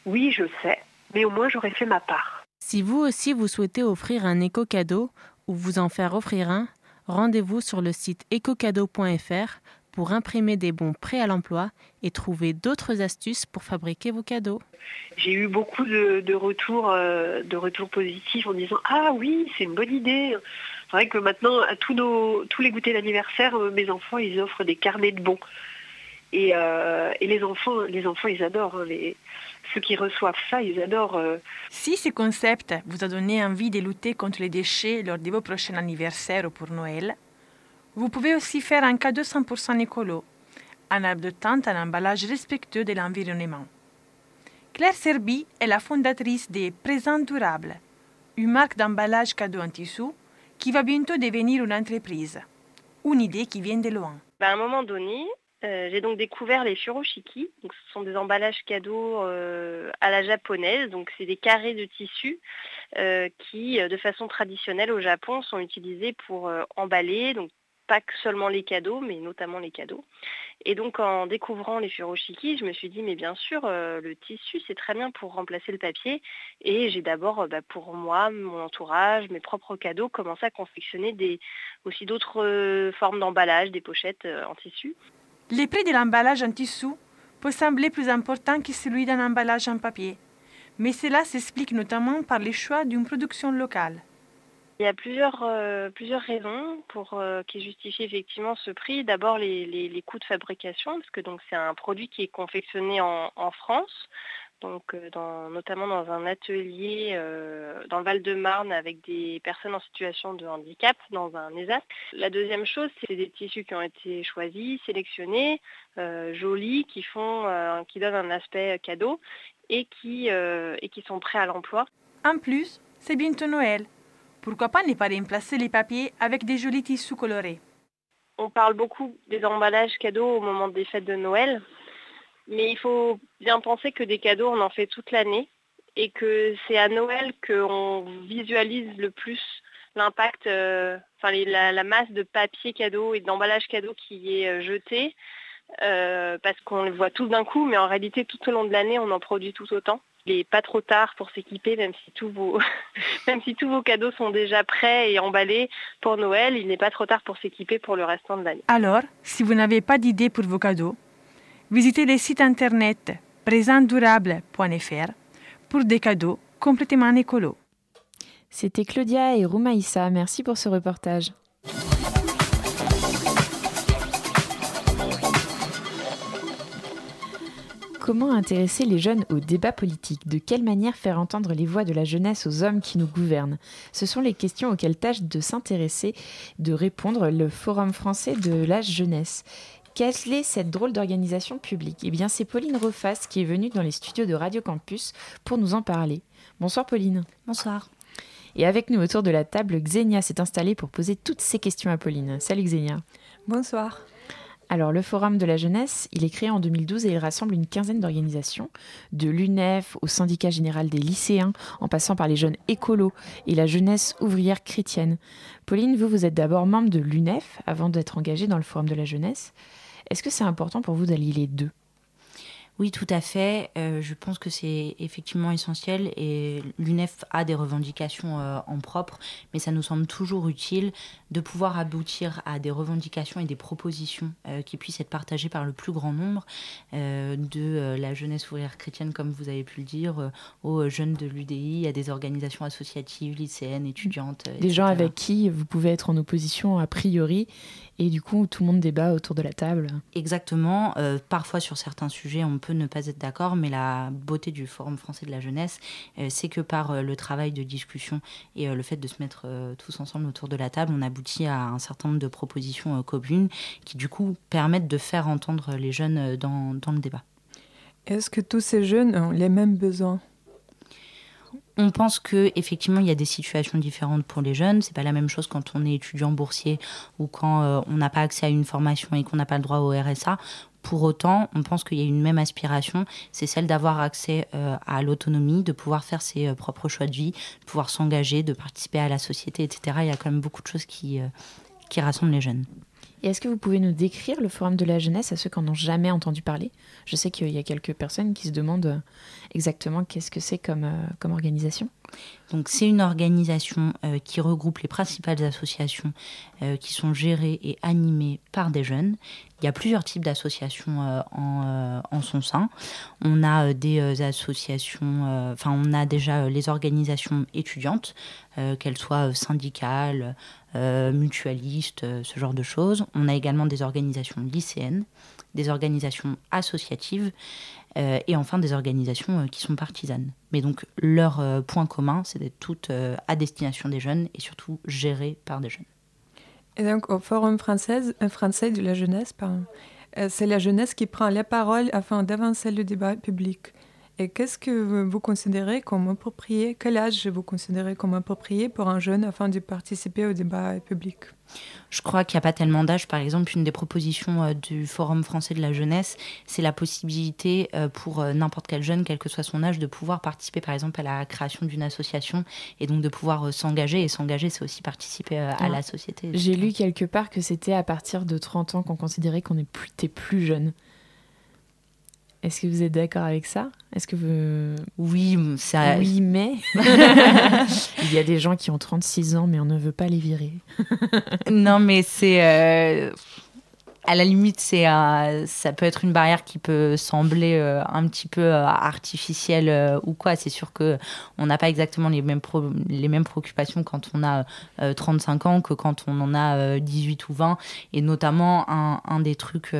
Oui, je sais, mais au moins j'aurais fait ma part. Si vous aussi vous souhaitez offrir un éco-cadeau ou vous en faire offrir un, rendez-vous sur le site écocadeau.fr pour imprimer des bons prêts à l'emploi et trouver d'autres astuces pour fabriquer vos cadeaux. J'ai eu beaucoup de, de retours, euh, de retours positifs en disant Ah oui, c'est une bonne idée. C'est vrai que maintenant, à tous, nos, tous les goûters d'anniversaire, euh, mes enfants, ils offrent des carnets de bons. Et, euh, et les enfants, les enfants, ils adorent. hein, les, ceux qui reçoivent ça, ils adorent. euh, Si ce concept vous a donné envie de lutter contre les déchets lors de vos prochains anniversaires ou pour Noël, vous pouvez aussi faire un cadeau 100% écolo, un arbre à l'emballage respectueux de l'environnement. Claire Serby est la fondatrice des Présents Durables, une marque d'emballage cadeau en tissu qui va bientôt devenir une entreprise. Une idée qui vient de loin. Bah, à un moment donné, euh, j'ai donc découvert les furoshiki. Ce sont des emballages cadeaux euh, à la japonaise. Donc, c'est des carrés de tissu euh, qui, euh, de façon traditionnelle au Japon, sont utilisés pour emballer. Donc, pas que seulement les cadeaux, mais notamment les cadeaux. Et donc, en découvrant les furoshiki, je me suis dit, mais bien sûr, euh, le tissu, c'est très bien pour remplacer le papier. Et j'ai d'abord, euh, bah, pour moi, mon entourage, mes propres cadeaux, commencé à confectionner aussi d'autres euh, formes d'emballage, des pochettes en tissu. Le prix de l'emballage en tissu peut sembler plus important que celui d'un emballage en papier, mais cela s'explique notamment par les choix d'une production locale. Il y a plusieurs, euh, raisons euh, qui justifient effectivement ce prix. D'abord les, coûts de fabrication, parce que c'est un produit qui est confectionné en, France, donc euh, notamment dans un atelier dans le Val-de-Marne avec des personnes en situation de handicap, dans un ESAT. La deuxième chose, c'est des tissus qui ont été choisis, sélectionnés, jolis, qui font, qui donnent un aspect cadeau et qui, et qui sont prêts à l'emploi. En plus, c'est bientôt Noël. Pourquoi pas ne pas remplacer les papiers avec des jolis tissus colorés on parle beaucoup des emballages cadeaux au moment des fêtes de Noël, mais il faut bien penser que des cadeaux, on en fait toute l'année et que c'est à Noël qu'on visualise le plus l'impact, euh, enfin la masse de papier cadeau et d'emballage cadeau qui est euh, jeté, euh, parce qu'on le voit tout d'un coup, mais en réalité tout au long de l'année, on en produit tout autant. Il n'est pas trop tard pour s'équiper, même si tous vos, (laughs) même si tous vos cadeaux sont déjà prêts et emballés pour Noël, il n'est pas trop tard pour s'équiper pour le restant de l'année. Alors, si vous n'avez pas d'idée pour vos cadeaux, visitez le site internet présentsdurable.fr pour des cadeaux complètement écolos. C'était Claudia et Roumaïssa. Merci pour ce reportage. Comment intéresser les jeunes au débat politique? De quelle manière faire entendre les voix de la jeunesse aux hommes qui nous gouvernent? Ce sont les questions auxquelles tâche de s'intéresser, de répondre le Forum français de la jeunesse. Quelle est cette drôle d'organisation publique? Eh bien, c'est Pauline Rofas qui est venue dans les studios de Radio Campus pour nous en parler. Bonsoir Pauline. Bonsoir. Et avec nous autour de la table, Xenia s'est installée pour poser toutes ces questions à Pauline. Salut Xenia. Bonsoir. Alors, le Forum de la jeunesse, il est créé en 2012 et il rassemble une quinzaine d'organisations, de l'UNEF au syndicat général des lycéens, en passant par les jeunes écolos et la jeunesse ouvrière chrétienne. Pauline, vous, vous êtes d'abord membre de l'UNEF avant d'être engagée dans le Forum de la jeunesse. Est-ce que c'est important pour vous d'allier les deux? Oui, tout à fait. Euh, je pense que c'est effectivement essentiel et l'UNEF a des revendications euh, en propre, mais ça nous semble toujours utile de pouvoir aboutir à des revendications et des propositions euh, qui puissent être partagées par le plus grand nombre de la jeunesse ouvrière chrétienne, comme vous avez pu le dire, aux jeunes de l'UDI, à des organisations associatives, lycéennes, étudiantes. Des gens avec qui vous pouvez être en opposition a priori et du coup tout le monde débat autour de la table. Exactement. Euh, parfois, sur certains sujets, on peut ne pas être d'accord, mais la beauté du Forum français de la jeunesse, euh, c'est que par euh, le travail de discussion et euh, le fait de se mettre euh, tous ensemble autour de la table, on aboutit à un certain nombre de propositions euh, communes qui, du coup, permettent de faire entendre les jeunes euh, dans, dans le débat. Est-ce que tous ces jeunes ont les mêmes besoins? On pense que effectivement il y a des situations différentes pour les jeunes. C'est pas la même chose quand on est étudiant boursier ou quand euh, on n'a pas accès à une formation et qu'on n'a pas le droit au RSA. Pour autant, on pense qu'il y a une même aspiration, c'est celle d'avoir accès euh, à l'autonomie, de pouvoir faire ses euh, propres choix de vie, de pouvoir s'engager, de participer à la société, etc. Il y a quand même beaucoup de choses qui, qui rassemblent les jeunes. Et est-ce que vous pouvez nous décrire le Forum de la jeunesse à ceux qui n'en ont jamais entendu parler? Je sais qu'il y a quelques personnes qui se demandent euh, exactement qu'est-ce que c'est comme, euh, comme organisation. Donc c'est une organisation euh, qui regroupe les principales associations euh, qui sont gérées et animées par des jeunes. Il y a plusieurs types d'associations euh, en, en, son sein. On a des associations, enfin on a déjà les organisations étudiantes, qu'elles soient syndicales, mutualistes, ce genre de choses. On a également des organisations lycéennes, des organisations associatives euh, et enfin des organisations euh, qui sont partisanes. Mais donc leur euh, point commun, c'est d'être toutes à destination des jeunes et surtout gérées par des jeunes. Et donc au Forum français, français de la jeunesse, c'est la jeunesse qui prend la parole afin d'avancer le débat public. Et qu'est-ce que vous considérez comme approprié Quel âge vous considérez comme approprié pour un jeune afin de participer au débat public? Je crois qu'il n'y a pas tellement d'âge. Par exemple, une des propositions euh, du Forum français de la jeunesse, c'est la possibilité euh, pour euh, n'importe quel jeune, quel que soit son âge, de pouvoir participer, par exemple, à la création d'une association et donc de pouvoir s'engager. Et s'engager, c'est aussi participer à la société. J'ai lu quelque part que c'était à partir de 30 ans qu'on considérait qu'on était plus jeune. Est-ce que vous êtes d'accord avec ça? Est-ce que vous... Oui, ça... Oui, mais... (laughs) Il y a des gens qui ont 36 ans, mais on ne veut pas les virer. non, mais c'est... Euh, à la limite, c'est ça peut être une barrière qui peut sembler euh, un petit peu euh, artificielle euh, ou quoi. C'est sûr que on n'a pas exactement les mêmes, les mêmes préoccupations quand on a 35 ans que quand on en a 18 ou 20. Et notamment, un, un des trucs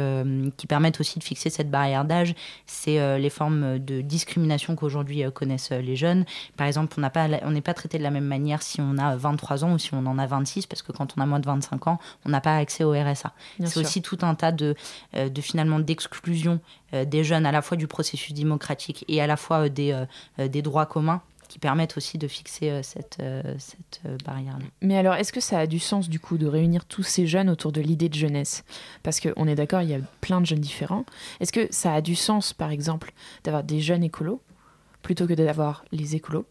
qui permettent aussi de fixer cette barrière d'âge, c'est les formes de discrimination qu'aujourd'hui connaissent les jeunes. Par exemple, on n'est pas, on pas traité de la même manière si on a 23 ans ou si on en a 26, parce que quand on a moins de 25 ans, on n'a pas accès au RSA. C'est aussi tout un tas de, euh, de finalement d'exclusion euh, des jeunes à la fois du processus démocratique et à la fois euh, des, des droits communs qui permettent aussi de fixer cette, cette barrière-là. Mais alors, est-ce que ça a du sens, du coup, de réunir tous ces jeunes autour de l'idée de jeunesse? Parce qu'on est d'accord, il y a plein de jeunes différents. Est-ce que ça a du sens, par exemple, d'avoir des jeunes écolos plutôt que d'avoir les écolos?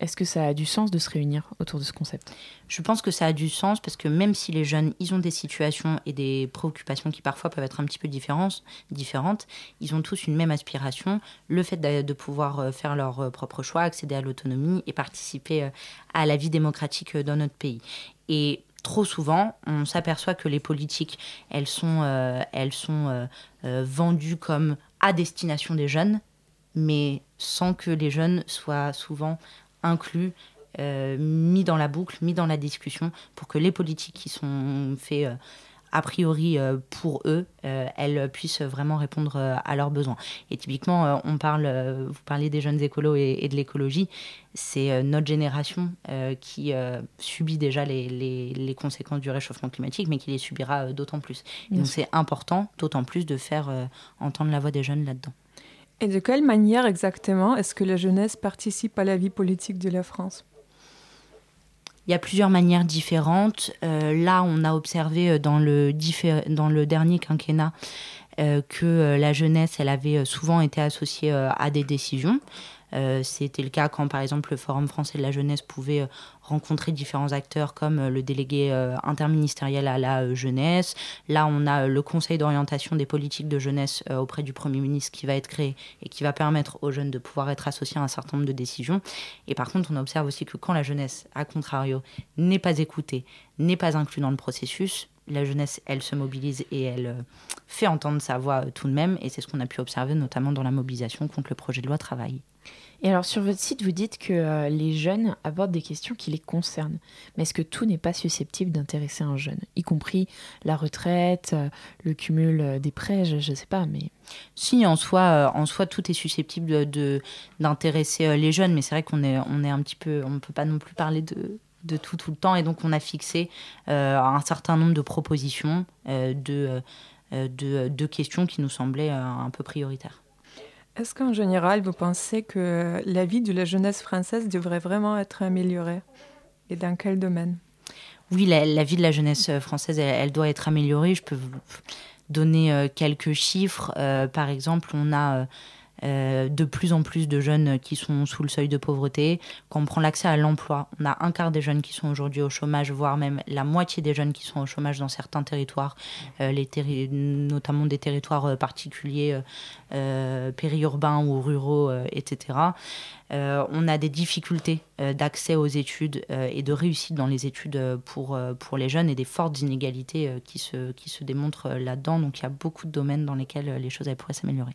Est-ce que ça a du sens de se réunir autour de ce concept? Je pense que ça a du sens parce que même si les jeunes, ils ont des situations et des préoccupations qui parfois peuvent être un petit peu différentes, ils ont tous une même aspiration, le fait de, pouvoir euh, faire leur euh, propre choix, accéder à l'autonomie et participer euh, à la vie démocratique dans notre pays. Et trop souvent, on s'aperçoit que les politiques, elles sont, elles sont vendues comme à destination des jeunes, mais sans que les jeunes soient souvent inclus, euh, mis dans la boucle, mis dans la discussion, pour que les politiques qui sont faites euh, a priori euh, pour eux, elles puissent vraiment répondre à leurs besoins. Et typiquement, on parle, vous parlez des jeunes écolos et, de l'écologie, c'est notre génération qui subit déjà les, les, conséquences du réchauffement climatique, mais qui les subira d'autant plus. donc c'est important, d'autant plus, de faire entendre la voix des jeunes là-dedans. Et de quelle manière exactement est-ce que la jeunesse participe à la vie politique de la France? Il y a plusieurs manières différentes. Euh, là, on a observé euh, dans le, dernier quinquennat euh, que la jeunesse, elle avait souvent été associée à des décisions. C'était le cas quand, par exemple, le Forum français de la jeunesse pouvait euh, rencontrer différents acteurs comme euh, le délégué interministériel à la jeunesse. Là, on a le Conseil d'orientation des politiques de jeunesse auprès du Premier ministre qui va être créé et qui va permettre aux jeunes de pouvoir être associés à un certain nombre de décisions. Et par contre, on observe aussi que quand la jeunesse, à contrario, n'est pas écoutée, n'est pas inclue dans le processus, la jeunesse, elle se mobilise et elle fait entendre sa voix tout de même. Et c'est ce qu'on a pu observer notamment dans la mobilisation contre le projet de loi travail. Et alors sur votre site, vous dites que euh, les jeunes abordent des questions qui les concernent. Mais est-ce que tout n'est pas susceptible d'intéresser un jeune, y compris la retraite, euh, le cumul euh, des prêts, je ne sais pas, mais... Si, en soi, en soi, tout est susceptible d'intéresser les jeunes, mais c'est vrai qu'on est, on est un petit peu... On ne peut pas non plus parler de, tout tout le temps, et donc on a fixé un certain nombre de propositions, de, de, questions qui nous semblaient un peu prioritaires. Est-ce qu'en général, vous pensez que la vie de la jeunesse française devrait vraiment être améliorée Et dans quel domaine? Oui, la, vie de la jeunesse française, elle, doit être améliorée. Je peux vous donner euh, quelques chiffres. Euh, par exemple, on a euh, de plus en plus de jeunes qui sont sous le seuil de pauvreté. Quand on prend l'accès à l'emploi, on a un quart des jeunes qui sont aujourd'hui au chômage, voire même la moitié des jeunes qui sont au chômage dans certains territoires, euh, notamment des territoires euh, particuliers périurbains ou ruraux, etc. On a des difficultés d'accès aux études et de réussite dans les études pour, les jeunes et des fortes inégalités qui, se, démontrent là-dedans. Donc il y a beaucoup de domaines dans lesquels les choses pourraient s'améliorer.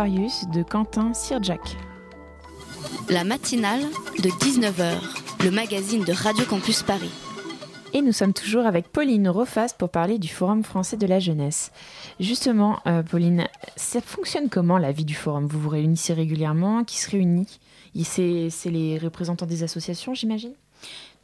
Aquarius de Quentin Sirjak. La matinale de 19h, le magazine de Radio Campus Paris. Et nous sommes toujours avec Pauline Rofast pour parler du Forum français de la jeunesse. Justement, euh, Pauline, ça fonctionne comment la vie du Forum? Vous vous réunissez régulièrement? Qui se réunit? C'est les représentants des associations, j'imagine?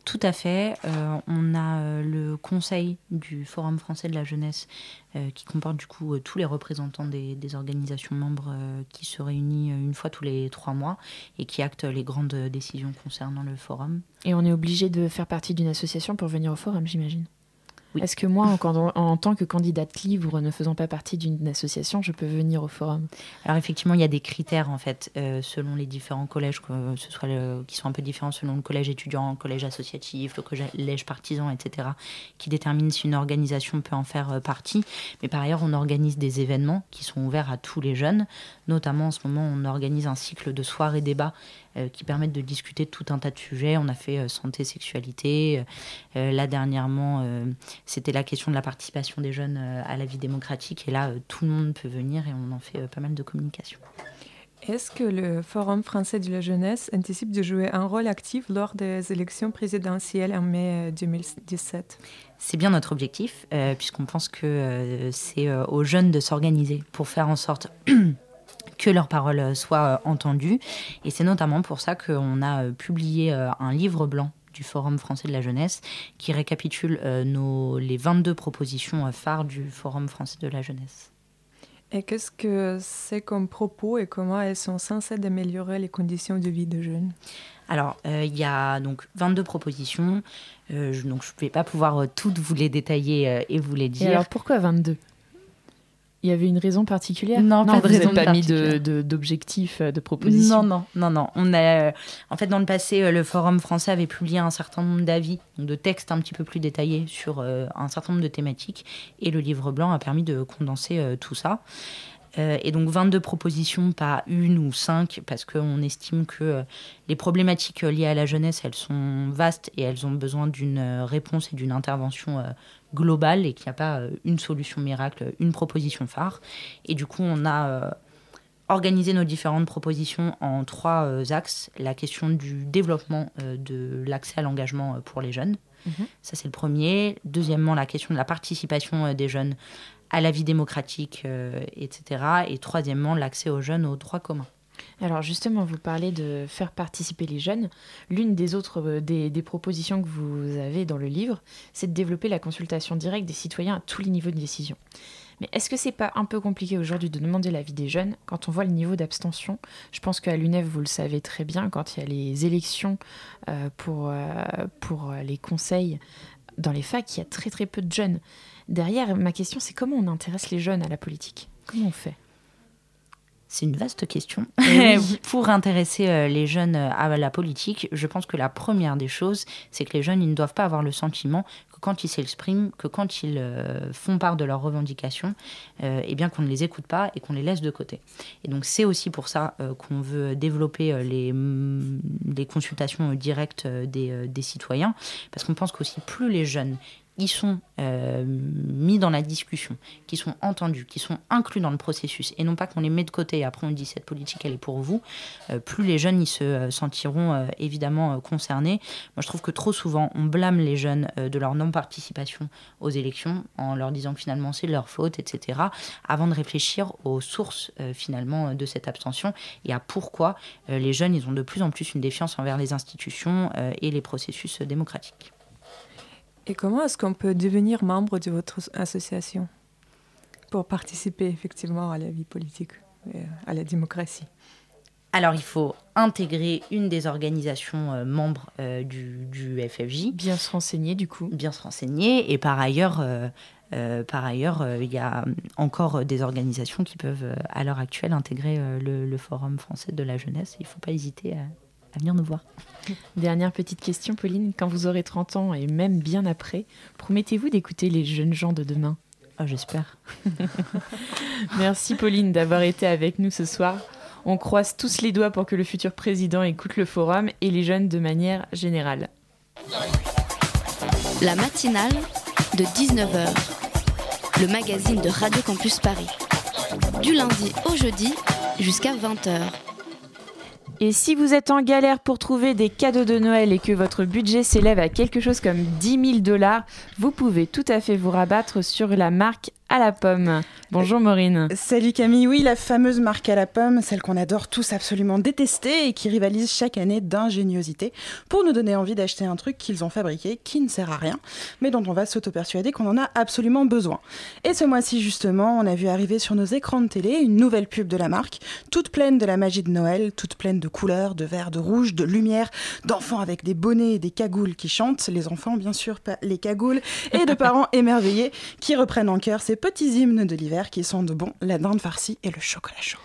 Tout à fait. Euh, on a euh, le conseil du Forum français de la jeunesse euh, qui comporte du coup tous les représentants des, organisations membres qui se réunit une fois tous les trois mois et qui acte les grandes décisions concernant le forum. Et on est obligé de faire partie d'une association pour venir au Forum, j'imagine Est-ce que moi, en, tant que candidate libre, ne faisant pas partie d'une association, je peux venir au Forum? Alors effectivement, il y a des critères en fait euh, selon les différents collèges, que ce soit le- qui sont un peu différents selon le collège étudiant, le collège associatif, le collège partisan, etc., qui déterminent si une organisation peut en faire euh, partie. Mais par ailleurs, on organise des événements qui sont ouverts à tous les jeunes. Notamment en ce moment, on organise un cycle de soirées débats euh, qui permettent de discuter de tout un tas de sujets. On a fait euh, santé, sexualité. Euh, là dernièrement, euh, c'était la question de la participation des jeunes euh, à la vie démocratique. Et là, euh, tout le monde peut venir et on en fait euh, pas mal de communication. Est-ce que le Forum français de la jeunesse anticipe de jouer un rôle actif lors des élections présidentielles en mai euh, 2017 C'est bien notre objectif, euh, puisqu'on pense que euh, c'est euh, aux jeunes de s'organiser pour faire en sorte (clears throat) que leurs paroles euh, soient euh, entendues. Et c'est notamment pour ça qu'on a euh, publié un livre blanc du Forum français de la jeunesse, qui récapitule nos, les 22 propositions phares du Forum français de la jeunesse. Et qu'est-ce que c'est comme propos et comment elles sont censées améliorer les conditions de vie des jeunes? Alors, il y a donc 22 propositions. je, donc, je ne vais pas pouvoir toutes vous les détailler et vous les dire. Et alors, pourquoi 22 il y avait une raison particulière Non, pas de raison pas mis d'objectifs, de, de, propositions. Non, non, non, non. On a, en fait, dans le passé, le Forum français avait publié un certain nombre d'avis, de textes un petit peu plus détaillés sur un certain nombre de thématiques, et le livre blanc a permis de condenser tout ça. et donc 22 propositions, pas une ou cinq, parce qu'on estime que les problématiques liées à la jeunesse, elles sont vastes et elles ont besoin d'une réponse et d'une intervention globale et qu'il n'y a pas une solution miracle, une proposition phare. Et du coup, on a organisé nos différentes propositions en trois axes. La question du développement de l'accès à l'engagement pour les jeunes. Ça, c'est le premier. Deuxièmement, la question de la participation des jeunes à la vie démocratique, etc. Et troisièmement, l'accès aux jeunes aux droits communs. Alors justement, vous parlez de faire participer les jeunes. L'une des autres des, propositions que vous avez dans le livre, c'est de développer la consultation directe des citoyens à tous les niveaux de décision. Mais est-ce que c'est pas un peu compliqué aujourd'hui de demander l'avis des jeunes quand on voit le niveau d'abstention? Je pense qu'à l'UNEF, vous le savez très bien, quand il y a les élections euh, pour, euh, pour les conseils dans les facs, il y a très très peu de jeunes. Derrière, ma question, c'est comment on intéresse les jeunes à la politique? Comment on fait? C'est une vaste question. (laughs) Oui. Pour intéresser les jeunes à la politique, je pense que la première des choses, c'est que les jeunes, ils ne doivent pas avoir le sentiment que quand ils s'expriment, que quand ils font part de leurs revendications, eh bien qu'on ne les écoute pas et qu'on les laisse de côté. Et donc c'est aussi pour ça qu'on veut développer les, les consultations directes des, des citoyens, parce qu'on pense qu'aussi plus les jeunes ils sont euh, mis dans la discussion, qui sont entendus, qui sont inclus dans le processus, et non pas qu'on les met de côté et après on dit cette politique elle est pour vous, euh, plus les jeunes ils se sentiront euh, évidemment concernés. Moi je trouve que trop souvent on blâme les jeunes de leur non-participation aux élections en leur disant que finalement c'est leur faute, etc., avant de réfléchir aux sources finalement de cette abstention et à pourquoi les jeunes ils ont de plus en plus une défiance envers les institutions et les processus démocratiques. Et comment est-ce qu'on peut devenir membre de votre association pour participer effectivement à la vie politique et à la démocratie? Alors, il faut intégrer une des organisations euh, membres euh, du, du, FFJ. Bien se renseigner, du coup. Bien se renseigner. Et par ailleurs, euh, par ailleurs, il y a encore des organisations qui peuvent, à l'heure actuelle, intégrer le, le, Forum français de la jeunesse. Il ne faut pas hésiter à, à venir nous voir. Dernière petite question, Pauline. Quand vous aurez 30 ans et même bien après, promettez-vous d'écouter les jeunes gens de demain? Oh, J'espère. (laughs) Merci, Pauline, d'avoir été avec nous ce soir. On croise tous les doigts pour que le futur président écoute le forum et les jeunes de manière générale. La matinale de 19h, le magazine de Radio Campus Paris. Du lundi au jeudi jusqu'à 20h. Et si vous êtes en galère pour trouver des cadeaux de Noël et que votre budget s'élève à quelque chose comme 10 000 dollars, vous pouvez tout à fait vous rabattre sur la marque à la pomme. Bonjour Maureen. Salut Camille, oui, la fameuse marque à la pomme, celle qu'on adore tous absolument détester et qui rivalise chaque année d'ingéniosité pour nous donner envie d'acheter un truc qu'ils ont fabriqué qui ne sert à rien, mais dont on va s'auto-persuader qu'on en a absolument besoin. Et ce mois-ci justement, on a vu arriver sur nos écrans de télé une nouvelle pub de la marque, toute pleine de la magie de Noël, toute pleine de couleurs, de vert, de rouge, de lumière, d'enfants avec des bonnets et des cagoules qui chantent, les enfants bien sûr, pas les cagoules, et de (laughs) parents émerveillés qui reprennent en cœur ces petits hymnes de l'hiver qui sont de bon la dinde farcie et le chocolat chaud.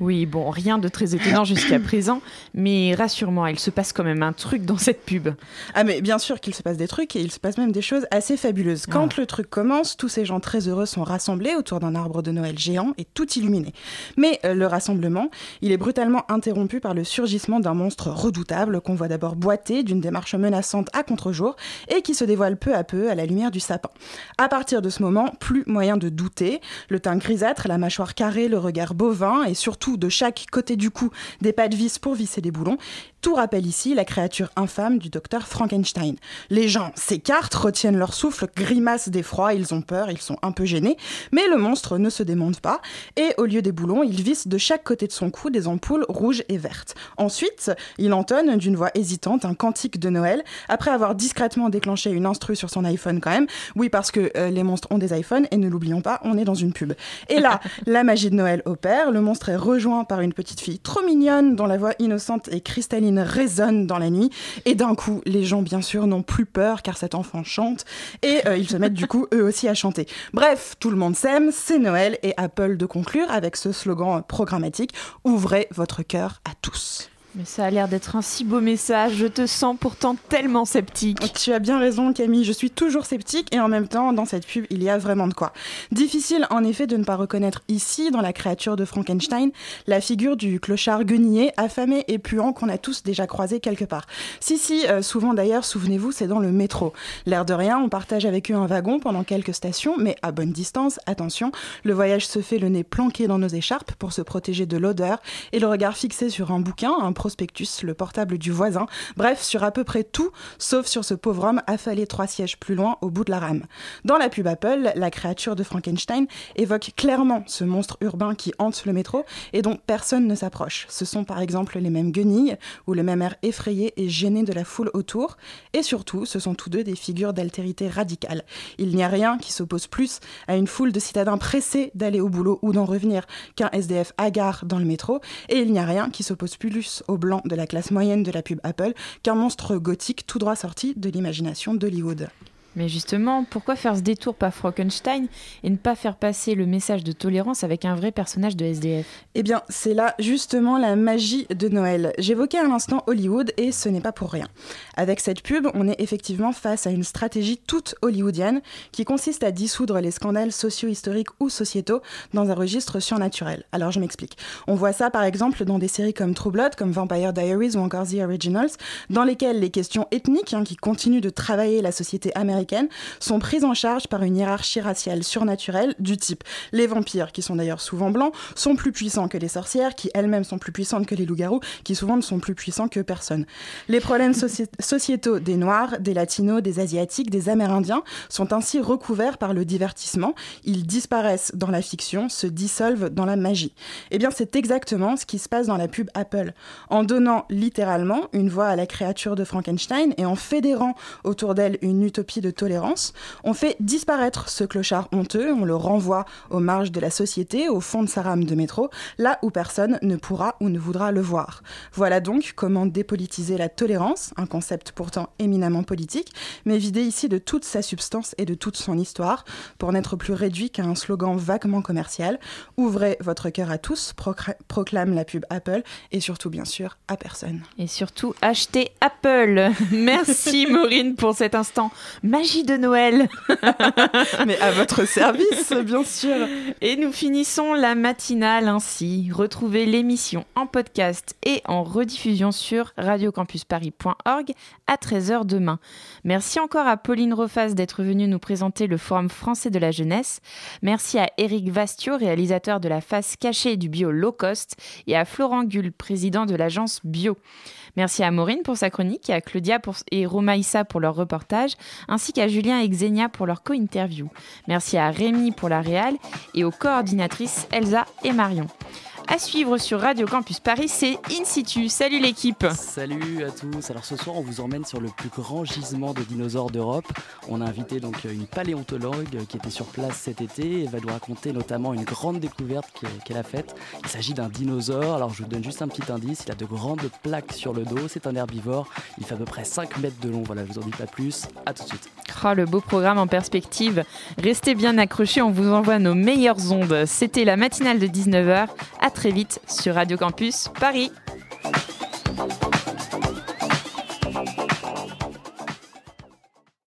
Oui, bon, rien de très étonnant jusqu'à (coughs) présent, mais rassure-moi, il se passe quand même un truc dans cette pub. Ah mais bien sûr qu'il se passe des trucs et il se passe même des choses assez fabuleuses. Quand ah. le truc commence, tous ces gens très heureux sont rassemblés autour d'un arbre de Noël géant et tout illuminé. Mais euh, le rassemblement, il est brutalement interrompu par le surgissement d'un monstre redoutable qu'on voit d'abord boiter d'une démarche menaçante à contre-jour et qui se dévoile peu à peu à la lumière du sapin. À partir de ce moment, plus moyen de douter, le teint grisâtre, la mâchoire carrée, le regard bovin et surtout de chaque côté du cou des pas de vis pour visser des boulons. Tout rappelle ici la créature infâme du docteur Frankenstein. Les gens s'écartent, retiennent leur souffle, grimacent d'effroi, ils ont peur, ils sont un peu gênés, mais le monstre ne se démonte pas, et au lieu des boulons, il visse de chaque côté de son cou des ampoules rouges et vertes. Ensuite, il entonne d'une voix hésitante un cantique de Noël, après avoir discrètement déclenché une instru sur son iPhone quand même. Oui, parce que euh, les monstres ont des iPhones, et ne l'oublions pas, on est dans une pub. Et là, (laughs) la magie de Noël opère, le monstre est rejoint par une petite fille trop mignonne dont la voix innocente et cristalline résonne dans la nuit, et d'un coup, les gens bien sûr n'ont plus peur car cet enfant chante, et euh, ils se mettent du coup eux aussi à chanter. Bref, tout le monde s'aime, c'est Noël, et Apple de conclure avec ce slogan programmatique, ouvrez votre cœur à tous. Mais ça a l'air d'être un si beau message, je te sens pourtant tellement sceptique. Tu as bien raison Camille, je suis toujours sceptique et en même temps dans cette pub il y a vraiment de quoi. Difficile en effet de ne pas reconnaître ici dans la créature de Frankenstein la figure du clochard guenillé, affamé et puant qu'on a tous déjà croisé quelque part. Si si, euh, souvent d'ailleurs, souvenez-vous, c'est dans le métro. L'air de rien, on partage avec eux un wagon pendant quelques stations, mais à bonne distance, attention, le voyage se fait le nez planqué dans nos écharpes pour se protéger de l'odeur et le regard fixé sur un bouquin, prospectus, le portable du voisin, bref, sur à peu près tout, sauf sur ce pauvre homme affalé trois sièges plus loin au bout de la rame. Dans la pub Apple, la créature de Frankenstein évoque clairement ce monstre urbain qui hante le métro et dont personne ne s'approche. Ce sont par exemple les mêmes guenilles ou le même air effrayé et gêné de la foule autour, et surtout, ce sont tous deux des figures d'altérité radicale. Il n'y a rien qui s'oppose plus à une foule de citadins pressés d'aller au boulot ou d'en revenir qu'un SDF hagard dans le métro, et il n'y a rien qui s'oppose plus au blanc de la classe moyenne de la pub Apple qu'un monstre gothique tout droit sorti de l'imagination d'Hollywood. Mais justement, pourquoi faire ce détour par Frankenstein et ne pas faire passer le message de tolérance avec un vrai personnage de SDF Eh bien, c'est là justement la magie de Noël. J'évoquais à l'instant Hollywood et ce n'est pas pour rien. Avec cette pub, on est effectivement face à une stratégie toute hollywoodienne qui consiste à dissoudre les scandales socio-historiques ou sociétaux dans un registre surnaturel. Alors je m'explique. On voit ça par exemple dans des séries comme True Blood, comme Vampire Diaries ou encore The Originals, dans lesquelles les questions ethniques hein, qui continuent de travailler la société américaine sont prises en charge par une hiérarchie raciale surnaturelle du type les vampires, qui sont d'ailleurs souvent blancs, sont plus puissants que les sorcières, qui elles-mêmes sont plus puissantes que les loups-garous, qui souvent ne sont plus puissants que personne. Les problèmes soci (laughs) sociétaux des Noirs, des Latinos, des Asiatiques, des Amérindiens sont ainsi recouverts par le divertissement. Ils disparaissent dans la fiction, se dissolvent dans la magie. Eh bien, c'est exactement ce qui se passe dans la pub Apple. En donnant littéralement une voix à la créature de Frankenstein et en fédérant autour d'elle une utopie de tolérance, on fait disparaître ce clochard honteux, on le renvoie aux marges de la société, au fond de sa rame de métro, là où personne ne pourra ou ne voudra le voir. Voilà donc comment dépolitiser la tolérance, un concept pourtant éminemment politique, mais vidé ici de toute sa substance et de toute son histoire, pour n'être plus réduit qu'à un slogan vaguement commercial. Ouvrez votre cœur à tous, proclame la pub Apple, et surtout bien sûr à personne. Et surtout achetez Apple. (laughs) Merci Maureen pour cet instant magie de Noël. (laughs) Mais à votre service, bien sûr. Et nous finissons la matinale ainsi. Retrouvez l'émission en podcast et en rediffusion sur radiocampusparis.org à 13h demain. Merci encore à Pauline Rofas d'être venue nous présenter le Forum français de la jeunesse. Merci à Eric Vastio, réalisateur de la face cachée du bio low cost, et à Florent Gull, président de l'agence Bio. Merci à Maureen pour sa chronique, à Claudia et Romaïssa pour leur reportage, ainsi qu'à Julien et Xenia pour leur co-interview. Merci à Rémi pour la réal et aux coordinatrices Elsa et Marion. À suivre sur Radio Campus Paris, c'est In situ. Salut l'équipe Salut à tous Alors ce soir, on vous emmène sur le plus grand gisement de dinosaures d'Europe. On a invité donc une paléontologue qui était sur place cet été et va nous raconter notamment une grande découverte qu'elle a faite. Il s'agit d'un dinosaure. Alors je vous donne juste un petit indice. Il a de grandes plaques sur le dos. C'est un herbivore. Il fait à peu près 5 mètres de long. Voilà, je vous en dis pas plus. À tout de suite. Oh, le beau programme en perspective. Restez bien accrochés, on vous envoie nos meilleures ondes. C'était la matinale de 19h. À très vite sur Radio Campus Paris.